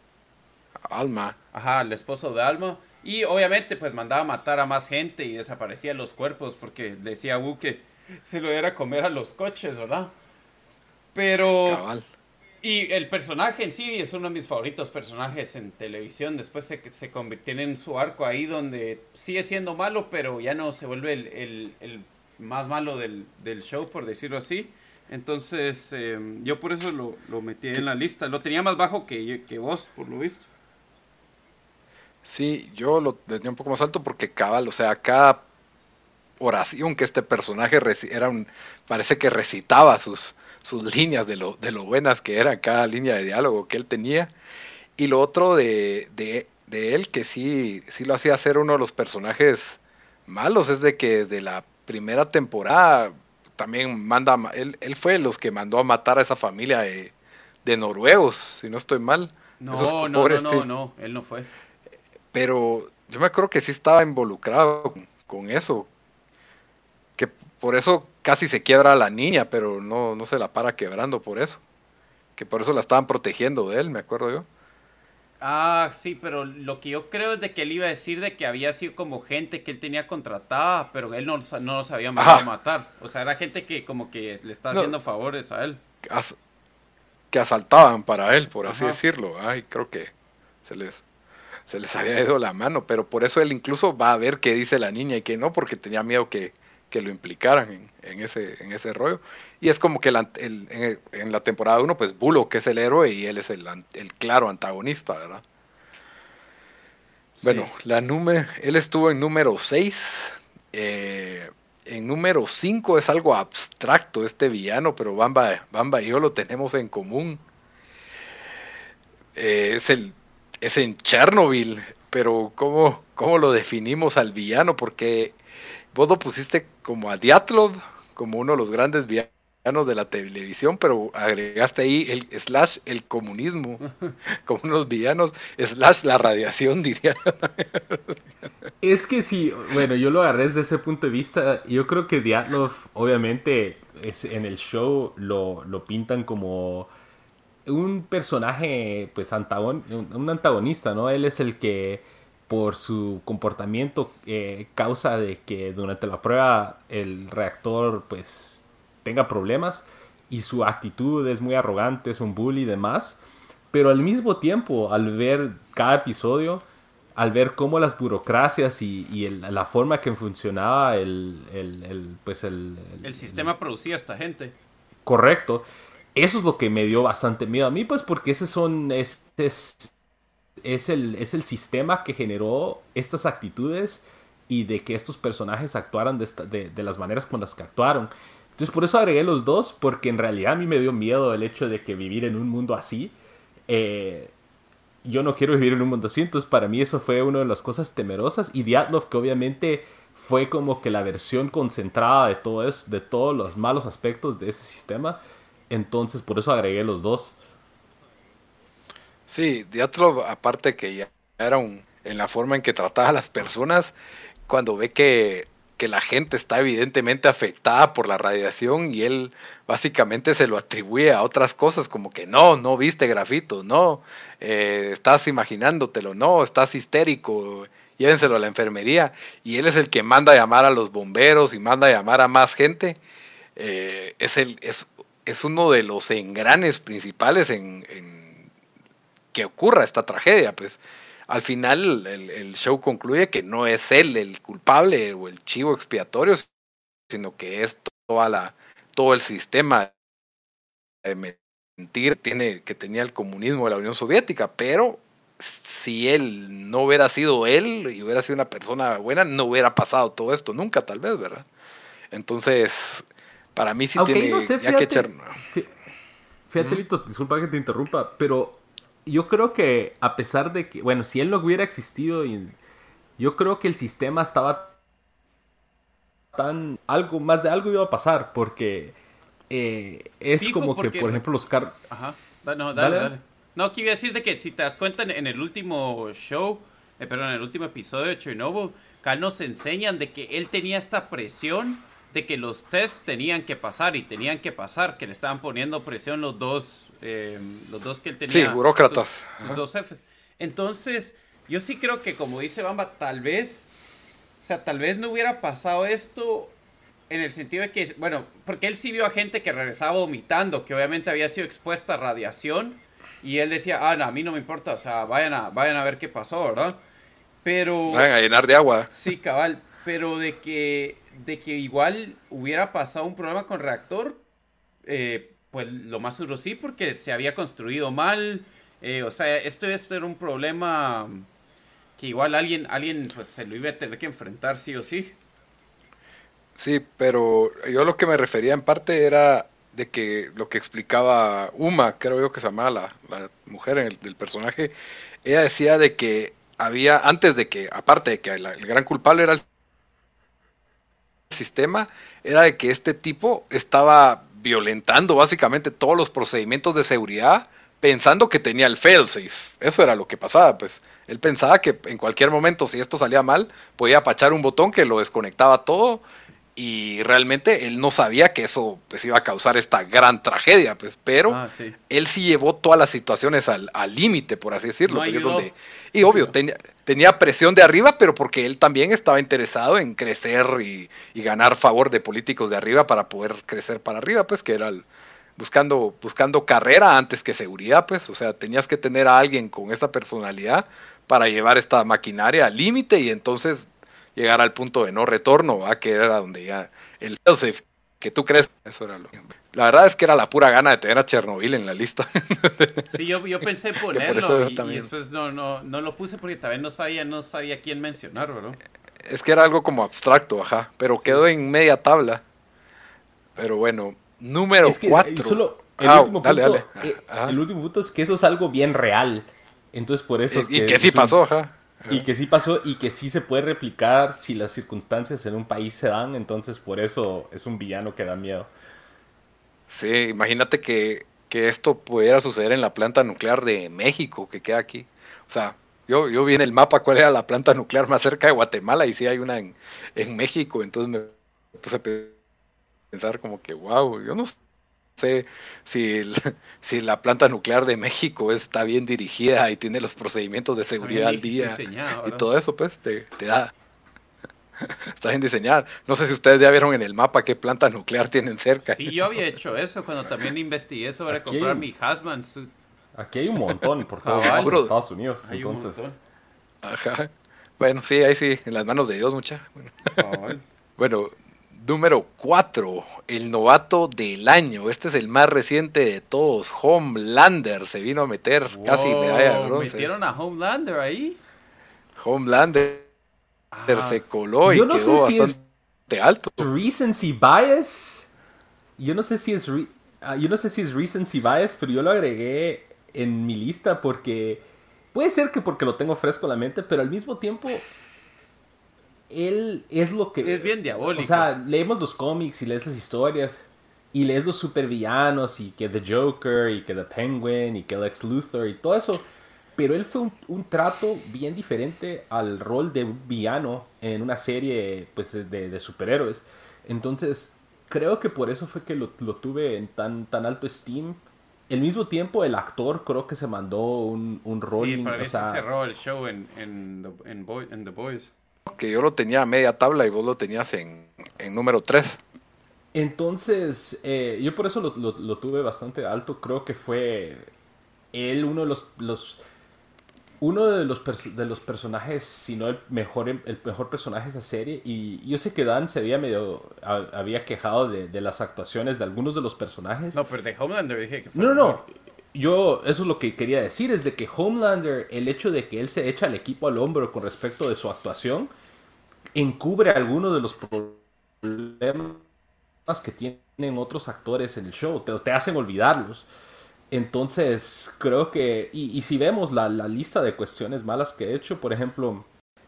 Alma. Ajá, el esposo de Alma. Y obviamente pues mandaba a matar a más gente y desaparecían los cuerpos porque decía Wu que se lo era comer a los coches, ¿verdad? Pero... Cabal. Y el personaje en sí es uno de mis favoritos personajes en televisión. Después se, se convirtió en su arco ahí donde sigue siendo malo, pero ya no se vuelve el, el, el más malo del, del, show, por decirlo así. Entonces, eh, yo por eso lo, lo metí en la lista. Lo tenía más bajo que, que vos, por lo visto. Sí, yo lo tenía un poco más alto porque cabal, o sea, cada oración que este personaje era un, parece que recitaba sus, sus líneas de lo, de lo buenas que era cada línea de diálogo que él tenía. Y lo otro de, de, de él, que sí, sí lo hacía ser uno de los personajes malos, es de que de la primera temporada también manda, él, él fue los que mandó a matar a esa familia de, de noruegos, si no estoy mal. No, no, no, no, no, él no fue. Pero yo me acuerdo que sí estaba involucrado con, con eso, que por eso casi se quiebra a la niña, pero no, no se la para quebrando por eso. Que por eso la estaban protegiendo de él, me acuerdo yo. Ah, sí, pero lo que yo creo es de que él iba a decir de que había sido como gente que él tenía contratada, pero él no, no los había mandado a matar. O sea, era gente que como que le está haciendo favores a él. que asaltaban para él, por así decirlo. Ay, creo que se les, se les había ido la mano, pero por eso él incluso va a ver qué dice la niña y qué no, porque tenía miedo que, que lo implicaran en, ese, en ese rollo. Y es como que en, la temporada 1, pues que es el héroe y él es el, el claro antagonista, ¿verdad? Bueno, la número, él estuvo en número 6. Eh, en número 5 es algo abstracto este villano, pero Bamba, Bamba y yo lo tenemos en común. Eh, es, el, es en Chernobyl, pero ¿cómo, ¿cómo lo definimos al villano? Porque vos lo pusiste como a Diatlov, como uno de los grandes villanos de la televisión, pero agregaste ahí el slash el comunismo, como unos villanos, slash la radiación, diría. Es que sí, bueno, yo lo agarré desde ese punto de vista. Yo creo que Diatlov, obviamente, es, en el show lo, lo pintan como un personaje, pues, antagon, un antagonista, ¿no? Él es el que por su comportamiento eh, causa de que durante la prueba el reactor pues tenga problemas y su actitud es muy arrogante, es un bully y demás. Pero al mismo tiempo, al ver cada episodio, al ver cómo las burocracias y, la forma que funcionaba el, pues el, el sistema producía esta gente. Correcto. Eso es lo que me dio bastante miedo a mí, pues porque ese son, es, es el, es el sistema que generó estas actitudes y de que estos personajes actuaran de, las maneras con las que actuaron. Entonces por eso agregué los dos, porque en realidad a mí me dio miedo el hecho de que vivir en un mundo así. Eh, yo no quiero vivir en un mundo así, entonces para mí eso fue una de las cosas temerosas. Y Diatlov, que obviamente fue como que la versión concentrada de todo eso, de todos los malos aspectos de ese sistema. Entonces por eso agregué los dos. Sí, Diatlov, aparte que ya era un, en la forma en que trataba a las personas, cuando ve que, la gente está evidentemente afectada por la radiación y él básicamente se lo atribuye a otras cosas como que no, no viste grafito, no, eh, estás imaginándotelo, no, estás histérico, llévenselo a la enfermería y él es el que manda a llamar a los bomberos y manda a llamar a más gente, eh, es, el, es, es, uno de los engranes principales en que ocurra esta tragedia, pues al final el, show concluye que no es él el culpable o el chivo expiatorio, sino que es toda la, todo el sistema de mentir tiene, que tenía el comunismo de la Unión Soviética, pero si él no hubiera sido él y hubiera sido una persona buena, no hubiera pasado todo esto nunca, tal vez, ¿verdad? Entonces, para mí sí tiene no sé, que echar... Fíjate, Lito, disculpa que te interrumpa, pero yo creo que a pesar de que, bueno, si él no hubiera existido, yo creo que el sistema estaba tan, algo, más de algo iba a pasar, porque eh, es como que, por ejemplo, los carros... Ajá, no, dale, dale, No, a decir de que si te das cuenta en, el último show, eh, perdón, en el último episodio de Chernobyl, acá nos enseñan de que él tenía esta presión de que los test tenían que pasar y tenían que pasar, que le estaban poniendo presión los dos, eh, los dos que él tenía. Sí, burócratas. Sus, dos jefes. Entonces, yo sí creo que como dice Bamba, tal vez, o sea, tal vez no hubiera pasado esto en el sentido de que, bueno, porque él sí vio a gente que regresaba vomitando, que obviamente había sido expuesta a radiación, y él decía, ah, no, a mí no me importa, o sea, vayan a, vayan a ver qué pasó, ¿verdad? Pero... Vayan a llenar de agua. Sí, cabal, pero de que de que igual hubiera pasado un problema con reactor, eh, pues lo más seguro sí, porque se había construido mal. Eh, o sea, esto, esto era un problema que igual alguien, alguien pues, se lo iba a tener que enfrentar sí o sí. Sí, pero yo lo que me refería en parte era de que lo que explicaba Uma, creo yo que se llamaba la, la mujer del personaje, ella decía de que había, antes de que, aparte de que el gran culpable era el sistema era de que este tipo estaba violentando básicamente todos los procedimientos de seguridad pensando que tenía el failsafe. Eso era lo que pasaba, pues. Él pensaba que en cualquier momento, si esto salía mal, podía apachar un botón que lo desconectaba todo y realmente él no sabía que eso pues iba a causar esta gran tragedia, pues, pero Ah, sí. él sí llevó todas las situaciones al al límite, por así decirlo. No porque es ayudó. donde- y obvio, tenía, tenía presión de arriba, pero porque él también estaba interesado en crecer y, y ganar favor de políticos de arriba para poder crecer para arriba, pues que era el- buscando, buscando carrera antes que seguridad, pues, o sea, tenías que tener a alguien con esta personalidad para llevar esta maquinaria al límite y entonces llegar al punto de no retorno, ¿va? que era donde ya el safe que tú crees, eso era lo La verdad es que era la pura gana de tener a Chernobyl en la lista. Sí, yo, yo pensé por ponerlo eso y, y también. después no, no, no lo puse porque también no sabía, no sabía quién mencionar, ¿verdad? Es que era algo como abstracto, ajá, pero quedó en media tabla. Pero bueno, número Es que 4. eh, solo el, Ah, último dale, punto, dale. eh, el último punto es que eso es algo bien real. Entonces por eso es y que sí es un- pasó, ajá. Y que sí pasó y que sí se puede replicar si las circunstancias en un país se dan. Entonces por eso es un villano que da miedo. Sí, imagínate que, que esto pudiera suceder en la planta nuclear de México, que queda aquí. O sea, yo, yo vi en el mapa cuál era la planta nuclear más cerca de Guatemala y sí hay una en, en México, entonces me puse a pensar como que, wow, yo no sé si, el- si la planta nuclear de México está bien dirigida y tiene los procedimientos de seguridad al día Diseñado, y todo eso, pues te, te da. Está bien diseñada. No sé si ustedes ya vieron en el mapa qué planta nuclear tienen cerca. Sí, yo había hecho eso cuando también investigué sobre Aquí comprar mi Hazman suit. Aquí hay un montón por todos Cabal. lados de Estados Unidos. Hay un Entonces, montón. Ajá. Bueno, sí, ahí sí, en las manos de Dios, mucha. Bueno. Bueno, número 4, el novato del año. Este es el más reciente de todos. Homelander se vino a meter casi medalla de bronce. Metieron a Homelander ahí. Homelander Ah, se coló y Yo no quedó sé si es- bastante alto. recency bias. Yo no sé si es re- ah, yo no sé si es recency bias, pero yo lo agregué en mi lista porque puede ser que porque lo tengo fresco en la mente, pero al mismo tiempo él es lo que es bien diabólico. O sea, leemos los cómics y lees las historias y lees los supervillanos y que The Joker y que The Penguin y que Lex Luthor y todo eso. Pero él fue un, un trato bien diferente al rol de un villano en una serie pues, de, de superhéroes. Entonces, creo que por eso fue que lo, lo tuve en tan, tan alto esteem. Al mismo tiempo, el actor creo que se mandó un, un sí, rolling. para mí o sea, se cerró el show en, en, the, en, Boy- en The Boys. Que yo lo tenía a media tabla y vos lo tenías en, en número 3. Entonces, eh, yo por eso lo, lo- lo tuve bastante alto. Creo que fue él uno de los, los uno de los, de los personajes, si no el mejor, el mejor personaje de esa serie. Y yo sé que Dan se había medio a- había quejado de, de las actuaciones de algunos de los personajes. No, pero de Homelander dije que fue No, no, no. Yo, eso es lo que quería decir, es de que Homelander, el hecho de que él se echa al equipo al hombro con respecto de su actuación, encubre algunos de los problemas que tienen otros actores en el show, te, hacen olvidarlos. Entonces, creo que, y, si vemos la lista de cuestiones malas que he hecho, por ejemplo,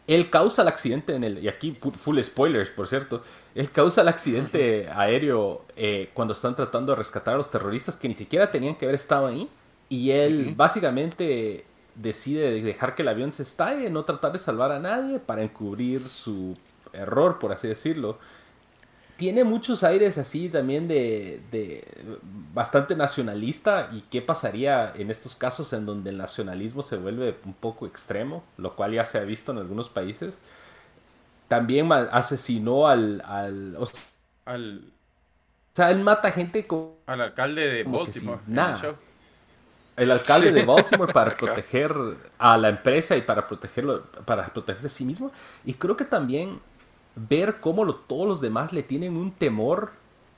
él causa el accidente en el, y aquí full spoilers, por cierto, él causa el accidente aéreo eh, cuando están tratando de rescatar a los terroristas que ni siquiera tenían que haber estado ahí, y él básicamente decide dejar que el avión se estalle, no tratar de salvar a nadie para encubrir su error, por así decirlo tiene muchos aires así también de, de bastante nacionalista y qué pasaría en estos casos en donde el nacionalismo se vuelve un poco extremo, lo cual ya se ha visto en algunos países. También asesinó al... al o Al, sea, él mata gente como al alcalde de sí, Baltimore. en nada. el el alcalde Sí. de Baltimore para proteger a la empresa y para protegerlo, para protegerse a sí mismo. Y creo que también ver cómo lo- todos los demás le tienen un temor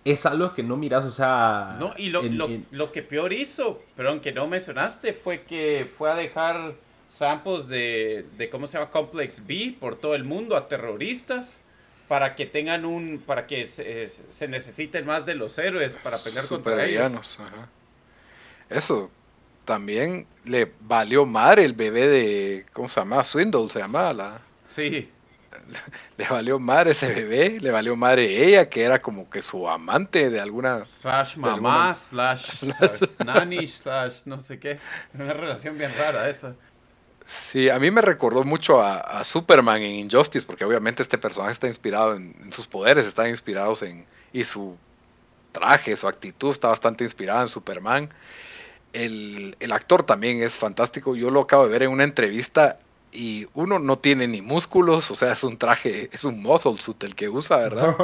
es algo que no miras, o sea... No, y lo, en- lo, en- lo que peor hizo, perdón, que no mencionaste, fue que fue a dejar samples de, de ¿cómo se llama? Complex B por todo el mundo a terroristas para que tengan un, para que se, se necesiten más de los héroes para pelear contra ellos. Ajá. Eso también le valió madre el bebé de, ¿cómo se llama? Swindle se llamaba la... Sí, Le valió madre ese bebé, le valió madre ella, que era como que su amante de alguna... slash mamá, alguna- slash, slash nanny, slash no sé qué. Una relación bien rara esa. Sí, a mí me recordó mucho a, Superman en Injustice, porque obviamente este personaje está inspirado en, sus poderes, están inspirados en. y su traje, su actitud está bastante inspirada en Superman. El, el, actor también es fantástico. Yo lo acabo de ver en una entrevista y uno no tiene ni músculos, o sea, es un traje, es un muscle suit el que usa, ¿verdad?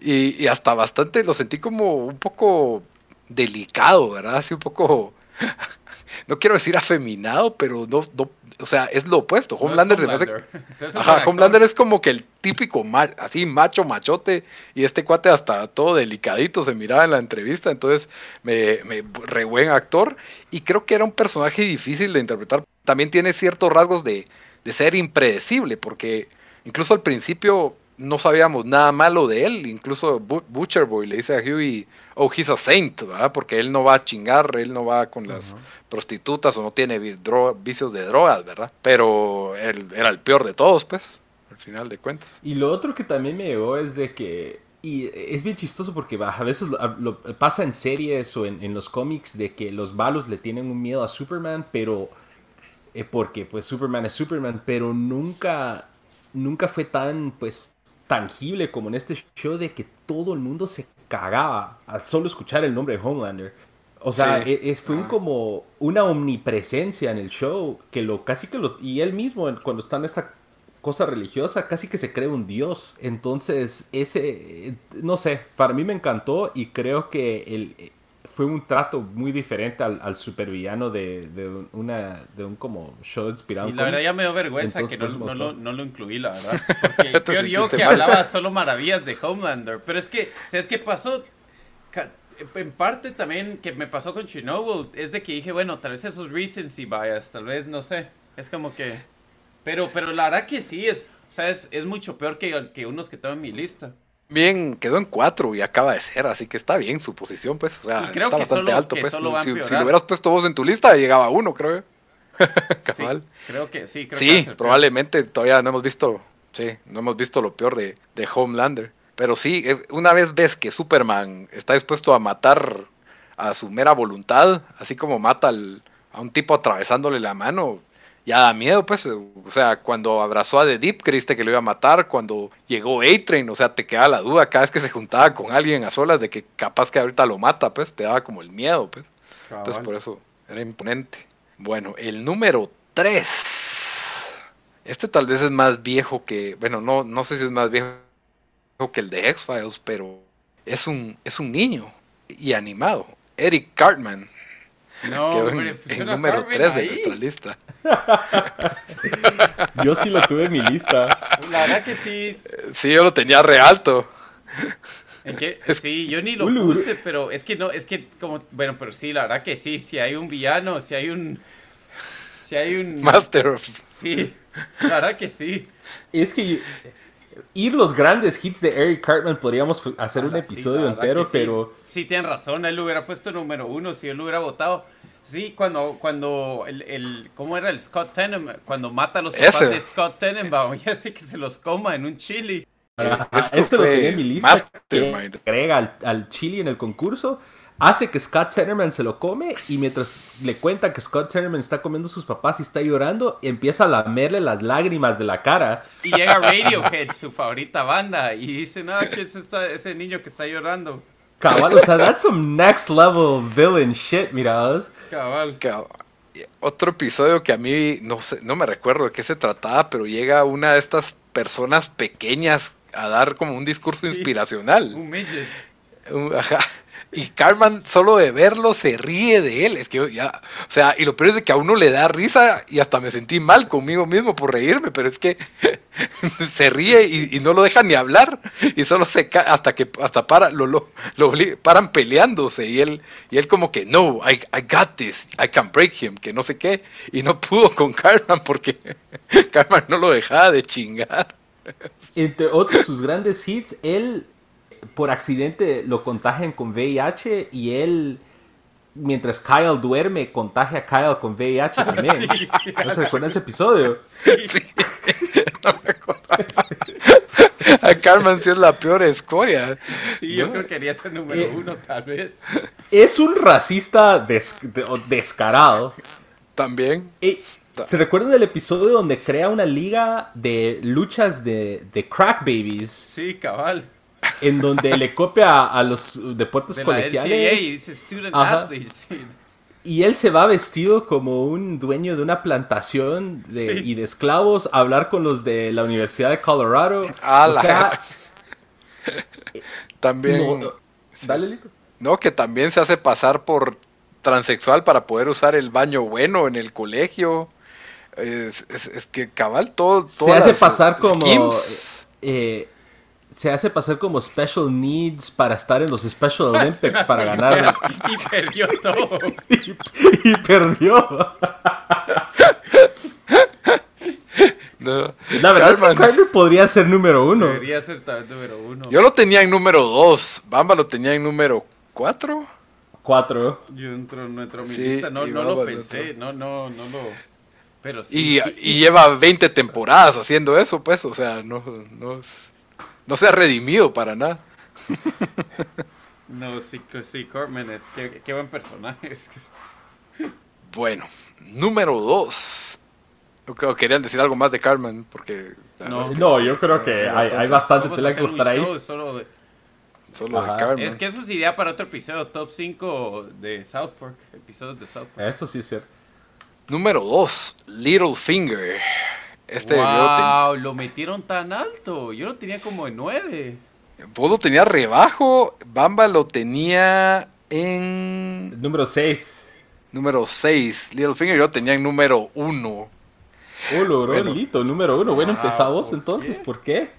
y, y, hasta bastante lo sentí como un poco delicado, ¿verdad? Así un poco no quiero decir afeminado, pero no, no o sea, es lo opuesto. Homelander, Homelander. es como que el típico así macho machote y este cuate hasta todo delicadito se miraba en la entrevista, entonces me, me re buen actor y creo que era un personaje difícil de interpretar. También tiene ciertos rasgos de, de ser impredecible, porque incluso al principio no sabíamos nada malo de él. Incluso Butcher Boy le dice a Huey, oh, he's a saint, ¿verdad? Porque él no va a chingar, él no va con las prostitutas o no tiene vicios de drogas, ¿verdad? Pero él era el peor de todos, pues, al final de cuentas. Y lo otro que también me llegó es de que, y es bien chistoso porque a veces lo, pasa en series o en, los cómics de que los malos le tienen un miedo a Superman, pero... Eh, porque pues Superman es Superman, pero nunca nunca fue tan pues tangible como en este show de que todo el mundo se cagaba al solo escuchar el nombre de Homelander. O sea, e, es, fue como una omnipresencia en el show que lo casi que lo y él mismo cuando está en esta cosa religiosa casi que se cree un dios. Entonces, ese no sé, para mí me encantó y creo que el fue un trato muy diferente al, al supervillano de, de, una, de un como show inspirado. Sí, la verdad ya me dio vergüenza que no, no, lo, no, lo, incluí, la verdad. Porque yo que hablaba solo maravillas de Homelander. Pero es que, ¿sabes qué pasó? En parte también que me pasó con Chernobyl es de que dije, bueno, tal vez esos recency bias, tal vez, no sé. Es como que... Pero, pero la verdad que sí, es, o sea, es, es mucho peor que, que unos que tengo en mi lista bien, quedó en cuatro y acaba de ser, así que está bien su posición, pues. O sea, está bastante alto, pues. si, lo hubieras puesto vos en tu lista, llegaba uno, creo. Cabal. creo que sí, creo sí, probablemente todavía no hemos visto, sí, no hemos visto lo peor de, de Homelander. Pero sí, una vez ves que Superman está dispuesto a matar a su mera voluntad, así como mata al, a un tipo atravesándole la mano, ya da miedo, pues. O sea, cuando abrazó a The Deep, creíste que lo iba a matar. Cuando llegó A-Train, o sea, te queda la duda cada vez que se juntaba con alguien a solas de que capaz que ahorita lo mata, pues. Te daba como el miedo, pues. Entonces, por eso era imponente. Bueno, el número 3. Este tal vez es más viejo que. Bueno, no, no sé si es más viejo que el de X-Files, pero es un, es un niño y animado. Eric Cartman. No, hombre, pues en, número 3 de nuestra lista. yo sí lo tuve en mi lista. La verdad que sí. Sí, yo lo tenía re alto. ¿En qué? Sí, yo ni lo puse, pero es que no, es que como, bueno, pero sí, la verdad que sí, si hay un villano, si hay un, si hay un... Master Sí, la verdad que sí. Es que ir los grandes hits de Eric Cartman podríamos hacer un episodio entero, pero... Sí, tienen razón, él lo hubiera puesto número uno si él lo hubiera votado. Sí, cuando, cuando el, el ¿cómo era el Scott Tenenbaum? Cuando mata a los papás de Scott Tenenbaum, ya sé que se los coma en un chili. Ah, esto, lo tenía en mi lista. agrega al, al chili en el concurso hace que Scott Tenorman se lo come y mientras le cuenta que Scott Tenorman está comiendo sus papás y está llorando, empieza a lamerle las lágrimas de la cara. Y llega Radiohead, su favorita banda, y dice, no, que es ese niño que está llorando. Cabal, o sea, that's some next level villain shit, mira. Cabal. Cabal. Otro episodio que a mí no sé, no me recuerdo de qué se trataba, pero llega una de estas personas pequeñas a dar como un discurso inspiracional. Un midget. Ajá. Y Carmen, solo de verlo, se ríe de él. Es que ya, o sea, y lo peor es que a uno le da risa y hasta me sentí mal conmigo mismo por reírme, pero es que se ríe y, no lo deja ni hablar y solo se cae hasta que hasta para, lo, lo, paran peleándose y él, y él como que, no, I, I got this, I can break him, que no sé qué, y no pudo con Carmen porque Carmen no lo dejaba de chingar. Entre otros sus grandes hits, él por accidente lo contagian con VIH y él, mientras Kyle duerme, contagia a Kyle con VIH también. ¿No se recuerda ese episodio? Sí. no me A Carmen sí es la peor escoria. Sí, yo creo que quería ser número eh, uno, tal vez. Es un racista descarado. También. Y, ¿Se recuerdan del episodio donde crea una liga de luchas de, de crack babies? Sí, cabal. En donde le copia a los deportes De colegiales. Sí. Y él se va vestido como un dueño de una plantación de- Sí. y de esclavos a hablar con los de la Universidad de Colorado. A o la- sea, También. no- dale, Lito. No, que también se hace pasar por transexual para poder usar el baño bueno en el colegio. Es, es- es que cabal todo. Se hace pasar como. eh, se hace pasar como special needs para estar en los Special Olympics para ganar. Y perdió todo. y, y perdió. No. La verdad es que Carter podría ser número uno. Debería ser tal número uno. Yo lo tenía en número 2. Bamba lo tenía en número 4. Cuatro. Yo entro, no entro a mi Sí, lista, no, y no lo pensé, no, no, no lo... Pero sí. Y, y lleva 20 temporadas haciendo eso, pues. O sea, no, no, es- no se ha redimido para nada. No, sí, sí, Corman es, qué, qué buen personaje. Es que- Bueno, número 2. ¿Querían decir algo más de Carmen? Porque. No. verdad es que No, yo creo que hay, hay bastante tela que cortar ahí. solo de- Solo de Carmen. Es que eso es idea para otro episodio, top 5 de South Park, episodios de South Park. Eso sí es cierto. Número 2, Littlefinger. Este wow, lo metieron tan alto. Yo lo tenía como en 9. ten- vos lo tenía rebajo. Bamba lo tenía en Número 6. número 6. Littlefinger yo lo tenía en número 1. Oh, logró Bueno. el hito, número uno. Bueno, Wow, empezamos ¿por entonces. qué? ¿Por qué?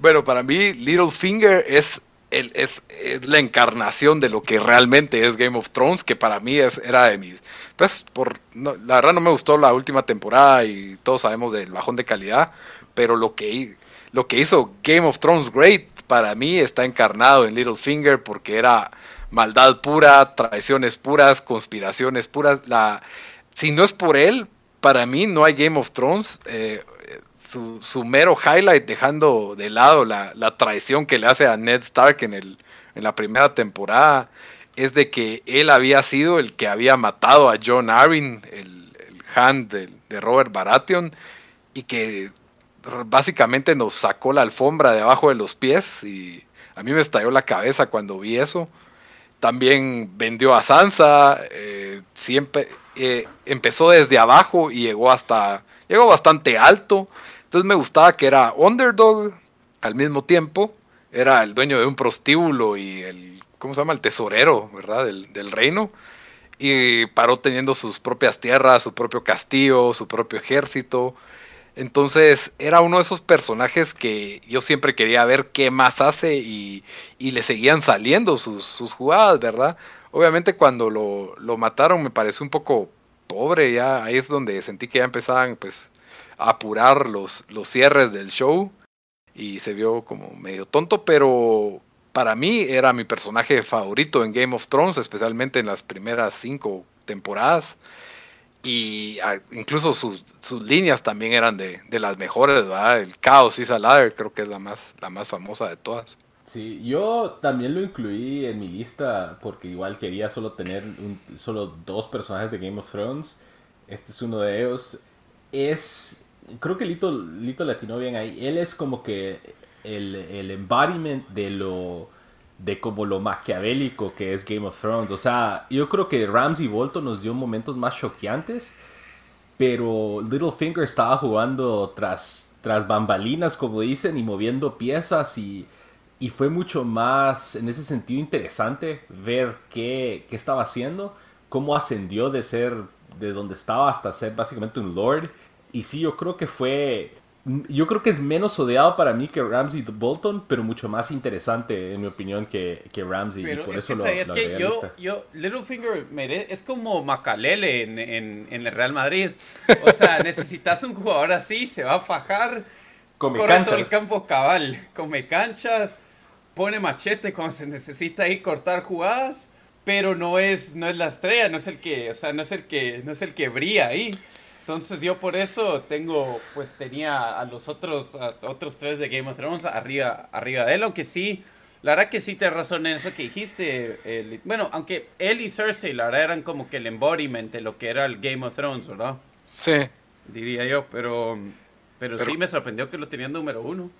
Bueno, para mí Littlefinger es, el, es, es la encarnación de lo que realmente es Game of Thrones, que para mí es, era de mis... Pues, por, no, la verdad no me gustó la última temporada y todos sabemos del bajón de calidad, pero lo que, lo que hizo Game of Thrones great para mí está encarnado en Littlefinger porque era maldad pura, traiciones puras, conspiraciones puras. La, si no es por él, para mí no hay Game of Thrones. eh, su, su mero highlight, dejando de lado la, la traición que le hace a Ned Stark en, el, en la primera temporada, es de que él había sido el que había matado a John Arryn, el, el hand de, Robert Baratheon, y que básicamente nos sacó la alfombra de abajo de los pies y a mí me estalló la cabeza cuando vi eso. También vendió a Sansa, eh, siempre eh, empezó desde abajo y llegó hasta, llegó bastante alto. Entonces me gustaba que era underdog al mismo tiempo, era el dueño de un prostíbulo y el, ¿cómo se llama? El tesorero, ¿verdad? Del, del reino. Y paró teniendo sus propias tierras, su propio castillo, su propio ejército. Entonces era uno de esos personajes que yo siempre quería ver qué más hace y, y le seguían saliendo sus, sus jugadas, ¿verdad? Obviamente cuando lo, lo mataron me pareció un poco pobre, ya ahí es donde sentí que ya empezaban pues a apurar los, los cierres del show y se vio como medio tonto, pero para mí era mi personaje favorito en Game of Thrones, especialmente en las primeras cinco temporadas. Y ah, incluso sus, sus líneas también eran de, de las mejores, ¿verdad? El Chaos is a creo que es la más, la más famosa de todas. Sí, yo también lo incluí en mi lista porque igual quería solo tener solo dos personajes de Game of Thrones. Este es uno de ellos. Es, creo que Lito, Lito latino bien ahí. Él es como que el, embodiment de lo, de como lo maquiavélico que es Game of Thrones. O sea, yo creo que Ramsey Bolton nos dio momentos más choqueantes, pero Littlefinger estaba jugando tras, tras bambalinas, como dicen, y moviendo piezas y, y fue mucho más, en ese sentido, interesante ver qué, qué estaba haciendo, cómo ascendió de ser de donde estaba hasta ser básicamente un lord. Y sí, yo creo que fue, yo creo que es menos odiado para mí que Ramsey Bolton, pero mucho más interesante, en mi opinión, que, que Ramsey. Pero y por es eso que, lo, ¿sabías lo que yo, Littlefinger es como Macalele en, en, en el Real Madrid. O sea, necesitas un jugador así, se va a fajar, Come todo el canchas. campo cabal, come canchas, pone machete cuando se necesita ahí cortar jugadas, pero no es, no es la estrella, no es el que, o sea, no es el que, no es el que brilla ahí. Entonces yo por eso tengo, pues tenía a los otros, a otros tres de Game of Thrones arriba, arriba de él, aunque sí, la verdad que sí te razón en eso que dijiste. el- bueno, aunque él y Cersei, la verdad eran como que el embodiment de lo que era el Game of Thrones, ¿verdad? Sí, diría yo, pero, pero, sí me sorprendió que lo tenían número uno.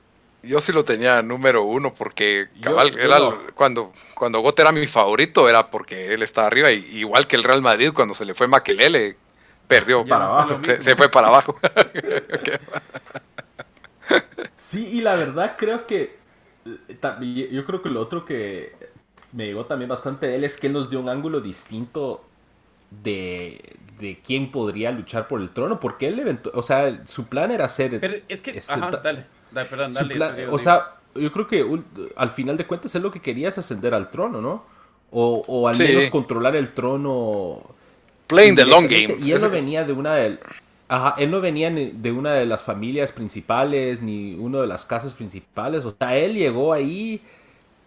Yo sí lo tenía número uno porque cabal, era cuando, cuando Gote era mi favorito era porque él estaba arriba, y, igual que el Real Madrid cuando se le fue Maquelele, perdió para abajo, se, fue para abajo. sí, y la verdad creo que eh, yo creo que lo otro que me llegó también bastante de él es que él nos dio un ángulo distinto de, de quién podría luchar por el trono, porque él, o sea, su plan era ser... Pero es que, ajá, dale perdón, o sea, yo creo que al final de cuentas él lo que quería es ascender al trono, ¿no? O, al menos controlar el trono. Playing the long game. Y él no venía de una de. Ajá, él no venía de una de las familias principales ni una de las casas principales. O sea, él llegó ahí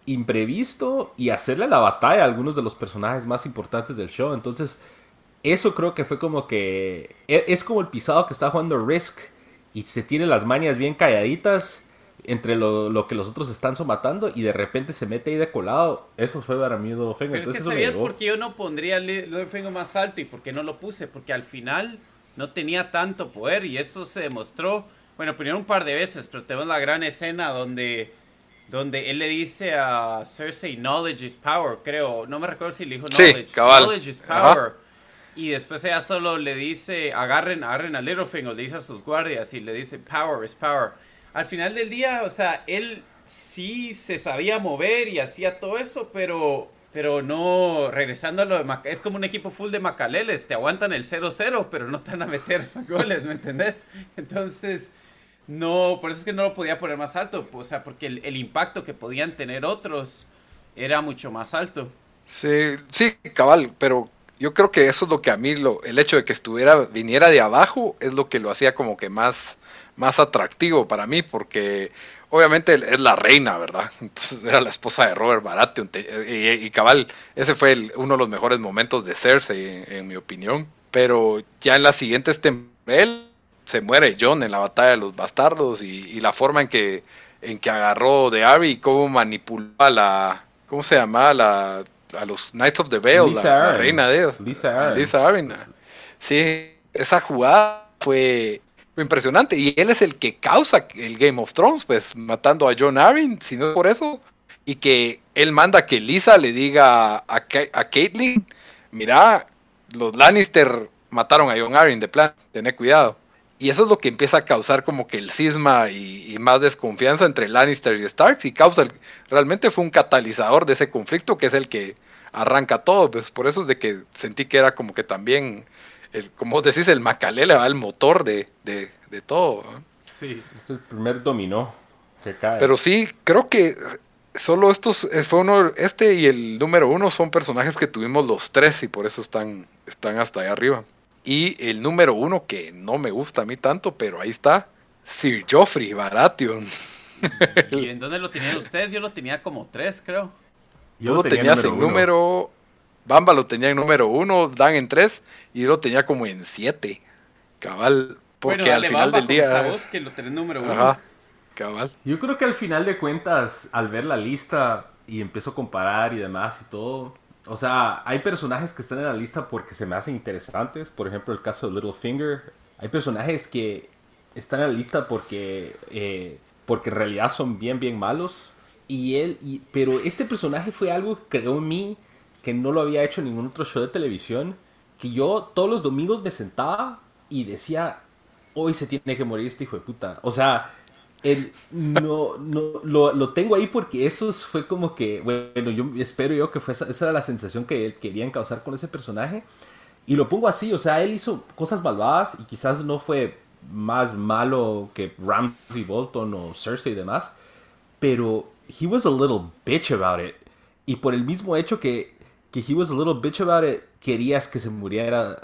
imprevisto y hacerle la batalla a algunos de los personajes más importantes del show. Entonces, eso creo que fue como que. E, es como el pisado que está jugando Risk y se tiene las mañas bien calladitas entre lo, que los otros están somatando y de repente se mete ahí de colado. Eso fue para mí Littlefinger. Pero es que sabías por qué yo no pondría Littlefinger más alto y por qué no lo puse. Porque al final no tenía tanto poder y eso se demostró, bueno, primero un par de veces, pero tenemos la gran escena donde, donde él le dice a Cersei, knowledge is power, creo. No me recuerdo si le dijo knowledge. Knowledge is power. Y después ella solo le dice, agarren, agarren a Littlefinger, le dice a sus guardias y le dice, power is power. Al final del día, o sea, él sí se sabía mover y hacía todo eso, pero, pero no, regresando a lo de es como un equipo full de macaleles, te aguantan el 0-0, pero no te van a meter goles, ¿me entendés? Entonces, no, por eso es que no lo podía poner más alto, o sea, porque el, el impacto que podían tener otros era mucho más alto. Sí, sí, cabal, pero yo creo que eso es lo que a mí, lo, el hecho de que estuviera, viniera de abajo, es lo que lo hacía como que más, más atractivo para mí, porque obviamente es la reina, ¿verdad? Entonces era la esposa de Robert Baratheon, y, cabal, ese fue uno de los mejores momentos de Cersei, en, mi opinión. Pero ya en las siguientes temporadas, se muere John en la batalla de los bastardos, y, la forma en que, en que agarró de Abby y cómo manipuló a la, ¿cómo se llama? La a los Knights of the Vale, la, reina de ellos. Lisa Arryn. Lisa Sí, esa jugada fue, impresionante. Y él es el que causa el Game of Thrones, pues matando a John Arryn, si no por eso. Y que él manda que Lisa le diga a, a Caitlyn, mira, los Lannister mataron a John Arryn de plan, tené cuidado. Y eso es lo que empieza a causar como que el cisma y, más desconfianza entre Lannister y Starks y causa, realmente fue un catalizador de ese conflicto que es el que arranca todo, pues por eso es de que sentí que era como que también, el, como vos decís, el Macalele va el motor de, de, todo. Sí, es el primer dominó que cae. Pero sí, creo que solo estos, eh, fue uno, este y el número uno son personajes que tuvimos los tres y por eso están, están hasta ahí arriba. Y el número uno, que no me gusta a mí tanto, pero ahí está, Sir Joffrey Baratheon. ¿Y en dónde lo tenían ustedes? Yo lo tenía como tres, creo. Yo lo tenías en número. Bamba lo tenía en número uno, Dan en tres, y yo lo tenía como en siete. Cabal. Porque al final del día. que lo tenés número uno. Ajá, cabal. Yo creo que al final de cuentas, al ver la lista y empiezo a comparar y demás y todo, o sea, hay personajes que están en la lista porque se me hacen interesantes. Por ejemplo, el caso de Littlefinger. Hay personajes que están en la lista porque, eh, porque en realidad son bien, bien malos. Y él, y, pero este personaje fue algo que creó en mí que no lo había hecho en ningún otro show de televisión. Que yo todos los domingos me sentaba y decía, hoy se tiene que morir este hijo de puta. O sea, no, no, lo, tengo ahí porque eso fue como que, bueno, yo espero yo que fue esa, era la sensación que querían causar con ese personaje. Y lo pongo así, o sea, él hizo cosas malvadas y quizás no fue más malo que Ramsey Bolton o Cersei y demás, pero he was a little bitch about it. Y por el mismo hecho que, que he was a little bitch about it, querías que se muriera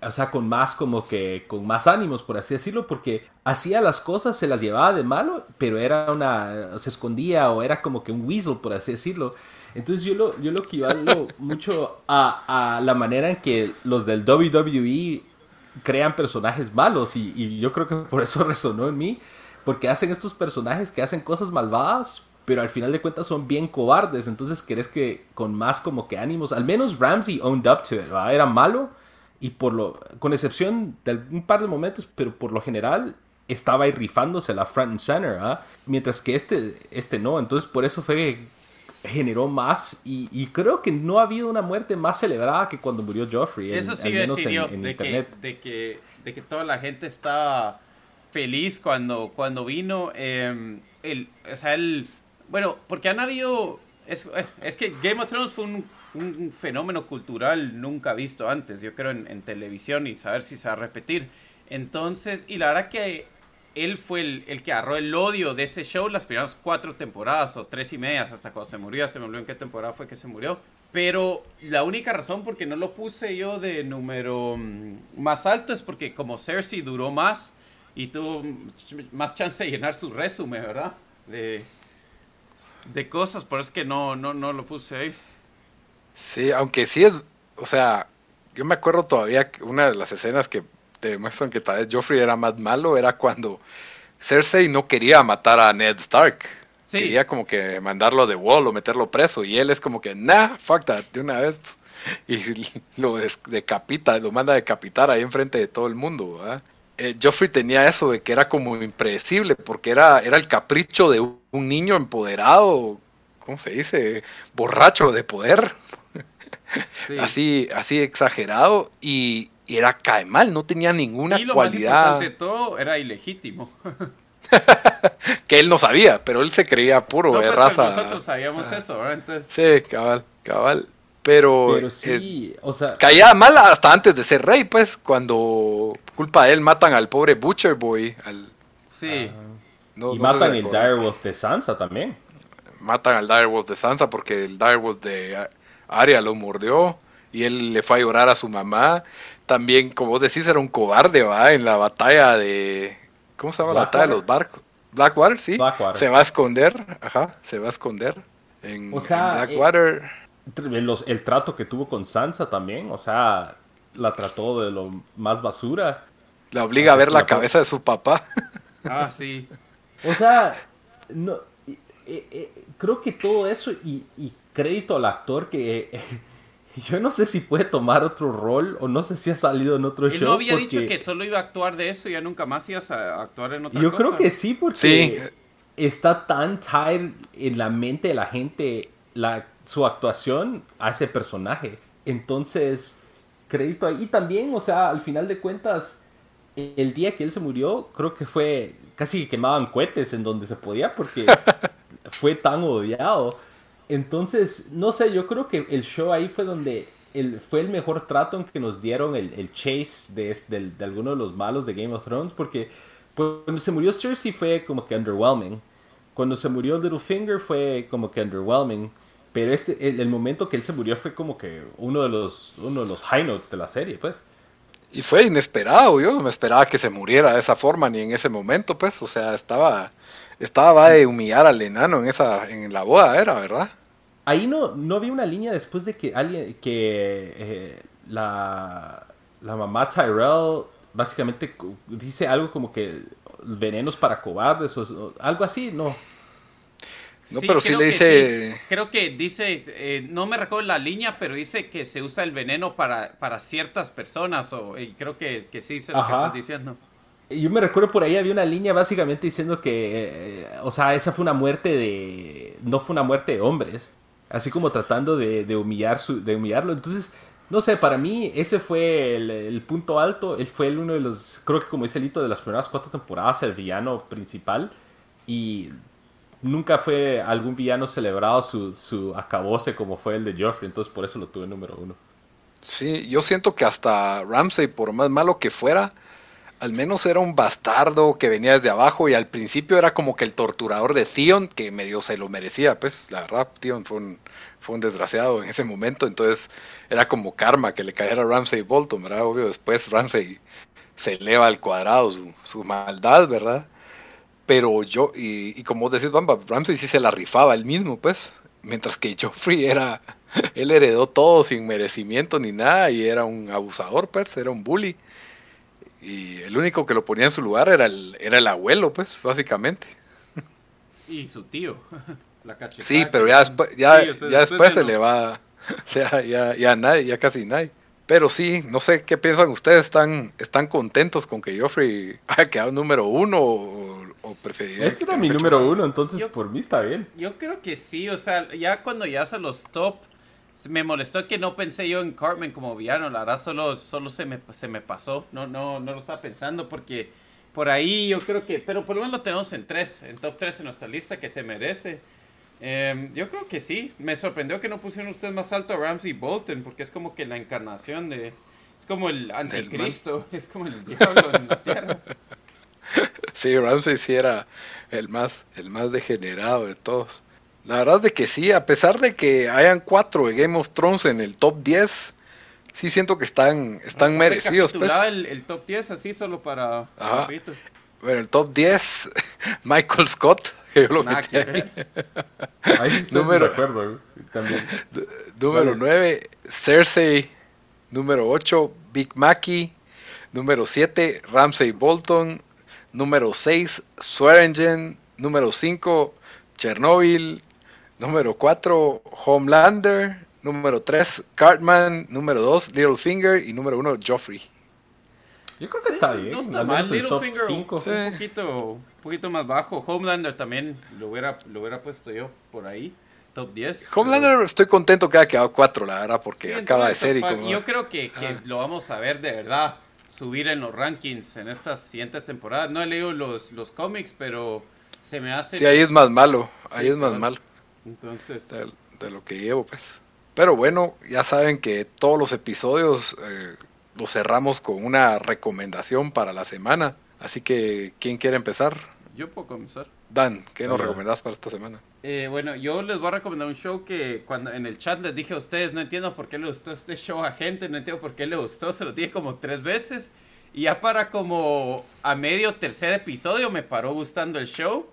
o sea, con más como que, con más ánimos, por así decirlo, porque hacía las cosas, se las llevaba de malo, pero era una, se escondía o era como que un weasel, por así decirlo. Entonces yo lo, yo lo equivalgo mucho a, a, la manera en que los del WWE crean personajes malos y, y yo creo que por eso resonó en mí, porque hacen estos personajes que hacen cosas malvadas, pero al final de cuentas son bien cobardes, entonces querés que con más como que ánimos, al menos Ramsey owned up to it, era malo, y por lo, con excepción de un par de momentos, pero por lo general estaba ahí rifándose la front and center, ¿ah? mientras que este, este no, entonces por eso fue generó más y, creo que no ha habido una muerte más celebrada que cuando murió Joffrey. Eso sí en, de, Que, de, que, de que toda la gente estaba feliz cuando, cuando vino. Em, el, o sea, el, bueno, porque han habido... Es, es que Game of Thrones fue un un fenómeno cultural nunca visto antes, yo creo, en, televisión y saber si se va a repetir. Entonces, y la verdad que él fue el, que agarró el odio de ese show las primeras cuatro temporadas o tres y medias hasta cuando se murió. Se me olvidó en qué temporada fue que se murió. Pero la única razón por qué no lo puse yo de número mm, más alto es porque como Cersei duró más y tuvo más chance de llenar su resumen, ¿verdad? De, de cosas, por eso es que no, no, no lo puse ahí. Sí, aunque sí es, o sea, yo me acuerdo todavía que una de las escenas que te demuestran que tal vez Joffrey era más malo era cuando Cersei no quería matar a Ned Stark. Quería como que mandarlo de wall o meterlo preso. Y él es como que, nah, fuck that, de una vez. Y lo decapita, lo manda a decapitar ahí enfrente de todo el mundo. Eh, Joffrey tenía eso de que era como impredecible, porque era, era el capricho de un niño empoderado, ¿cómo se dice? Borracho de poder así, así exagerado y, era cae mal, no tenía ninguna y lo cualidad. Más importante de todo era ilegítimo. que él no sabía, pero él se creía puro de pues, raza. Nosotros sabíamos eso, Entonces... Sí, cabal, cabal. Pero, pero sí, o sea, caía mal hasta antes de ser rey, pues, cuando culpa de él matan al pobre Butcher Boy. Al, sí. Y matan el Direwolf de Sansa también. Matan al Direwolf de Sansa porque el Direwolf de Arya lo mordió y él le fue a llorar a su mamá. También, como vos decís, era un cobarde, ¿va? En la batalla de... ¿Cómo se llama la batalla de los barcos? Blackwater, sí. Se va a esconder, ajá, se va a esconder en, o sea, Blackwater. Eh, el trato que tuvo con Sansa también, o sea, la trató de lo más basura. La obliga a ver la, cabeza de su papá. Ah, sí. O sea, no, eh, eh, creo que todo eso y, y crédito al actor que eh, yo no sé si puede tomar otro rol o no sé si ha salido en otro show. Él no había dicho que solo iba a actuar de eso y ya nunca más ibas a actuar en otra yo cosa. Yo creo que sí, porque está tan tired en la mente de la gente la, su actuación a ese personaje. Entonces, crédito ahí. Y también, o sea, al final de cuentas, el día que él se murió, creo que fue casi que quemaban cohetes en donde se podía porque fue tan odiado. Entonces, no sé, yo creo que el show ahí fue donde el, fue el mejor trato en que nos dieron el, chase de, de, de alguno de los malos de Game of Thrones, porque cuando se murió Cersei fue como que underwhelming. Cuando se murió Littlefinger fue como que underwhelming. Pero este, el, momento que él se murió fue como que uno de los, uno de los high notes de la serie, pues. Y fue inesperado, yo no me esperaba que se muriera de esa forma ni en ese momento, pues. O sea, estaba estaba de humillar al enano en esa en la boda, era, ¿verdad? Ahí no, no había una línea después de que alguien, que eh, la, la mamá Tyrell básicamente dice algo como que venenos para cobardes o algo así, no. No, pero sí le dice. creo que dice, eh, no me recuerdo la línea, pero dice que se usa el veneno para, para ciertas personas, o y creo que, que sí se lo que estás diciendo. Yo me recuerdo por ahí había una línea básicamente diciendo que, eh, o sea, esa fue una muerte de, no fue una muerte de hombres, así como tratando de, humillar su, de humillarlo. Entonces, no sé, para mí ese fue el, punto alto. Él fue el uno de los, creo que como dice el hito de las primeras cuatro temporadas, el villano principal. Y nunca fue algún villano celebrado su, su acabose como fue el de Joffrey. Entonces, por eso lo tuve número uno. Sí, yo siento que hasta Ramsey, por más malo que fuera, al menos era un bastardo que venía desde abajo y al principio era como que el torturador de Theon, que medio se lo merecía, pues la verdad, Theon fue un, fue un desgraciado en ese momento, entonces era como karma que le cayera a Ramsey Bolton, ¿verdad? Obvio, después Ramsey se eleva al cuadrado su, maldad, ¿verdad? Pero yo, y, como decís, Bamba, Ramsey sí se la rifaba él mismo, pues, mientras que Joffrey era, él heredó todo sin merecimiento ni nada y era un abusador, pues, era un bully y el único que lo ponía en su lugar era el, era el abuelo, pues, básicamente. Y su tío, la Sí, pero ya, después, ya, después, se le va, ya, ya, ya, nadie, ya casi nadie. Pero sí, no sé qué piensan ustedes. ¿Están, están contentos con que Joffrey haya quedado número uno o, o preferirían Ese que era mi número uno, entonces Yo- por mí está bien. Yo creo que sí, o sea, ya cuando ya se los top, me molestó que no pensé yo en Cartman como villano, la verdad solo, solo se, me, se me pasó, no, no, no lo estaba pensando porque por ahí yo creo que, pero por lo menos lo tenemos en tres, en top 3 en nuestra lista que se merece. Eh, yo creo que sí, me sorprendió que no pusieron ustedes más alto a Ramsey Bolton porque es como que la encarnación de... Es como el anticristo, es como el diablo en la tierra. Sí, Ramsey sí era el más, el más degenerado de todos. La verdad de que sí, a pesar de que hayan cuatro de Game of Thrones en el top 10, sí siento que están, están merecidos. Pues. El, el top 10 así solo para... Ajá. Bueno, el top 10, Michael Scott, que yo lo Nada metí que ahí. ver. Ahí sí estoy Número- de acuerdo, güey, también. Número Vale. 9, Cersei. Número 8, Big Mackey. Número 7, Ramsey Bolton. Número 6, Swearingen. Número 5, Chernobyl. Número 4, Homelander. Número 3, Cartman. Número 2, Littlefinger. Y número 1, Joffrey. Yo creo que está bien. No está al mal. menos el top Littlefinger un, 5. Sí. un poquito, poquito más bajo. Homelander también lo hubiera, lo hubiera puesto yo por ahí. Top 10. Homelander, estoy contento que haya quedado 4, la verdad, porque Sí, acaba de ser y top como. Yo creo que, que Ah. lo vamos a ver de verdad subir en los rankings en estas siguientes temporadas. No he leído los, los cómics, pero se me hace. Sí, ahí es más malo. Ahí Sí, es más malo. Entonces, de, de lo que llevo, pues. Pero bueno, ya saben que todos los episodios eh, los cerramos con una recomendación para la semana. Así que, ¿quién quiere empezar? Yo puedo comenzar. Dan, ¿qué nos recomendás para esta semana? Eh, bueno, yo les voy a recomendar un show que cuando en el chat les dije a ustedes, no entiendo por qué le gustó este show a gente, no entiendo por qué le gustó, se lo dije como tres veces. Y ya para como a medio tercer episodio me paró gustando el show.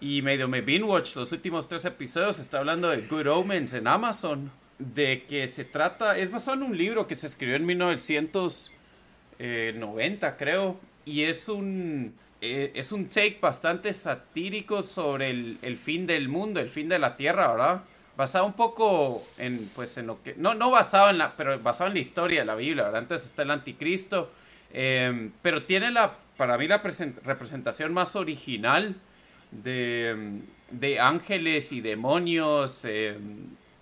Y medio me binge watch los últimos tres episodios. Está hablando de Good Omens en Amazon. De que se trata, es basado en un libro que se escribió en 1990, creo. Y es un, eh, es un take bastante satírico sobre el, fin del mundo, el fin de la tierra, ¿verdad? Basado un poco en, pues, en lo que, no, no basado en la, pero basado en la historia de la Biblia, ¿verdad? Entonces está el anticristo, eh, pero tiene la, para mí la presen- representación más original de, de ángeles y demonios. eh,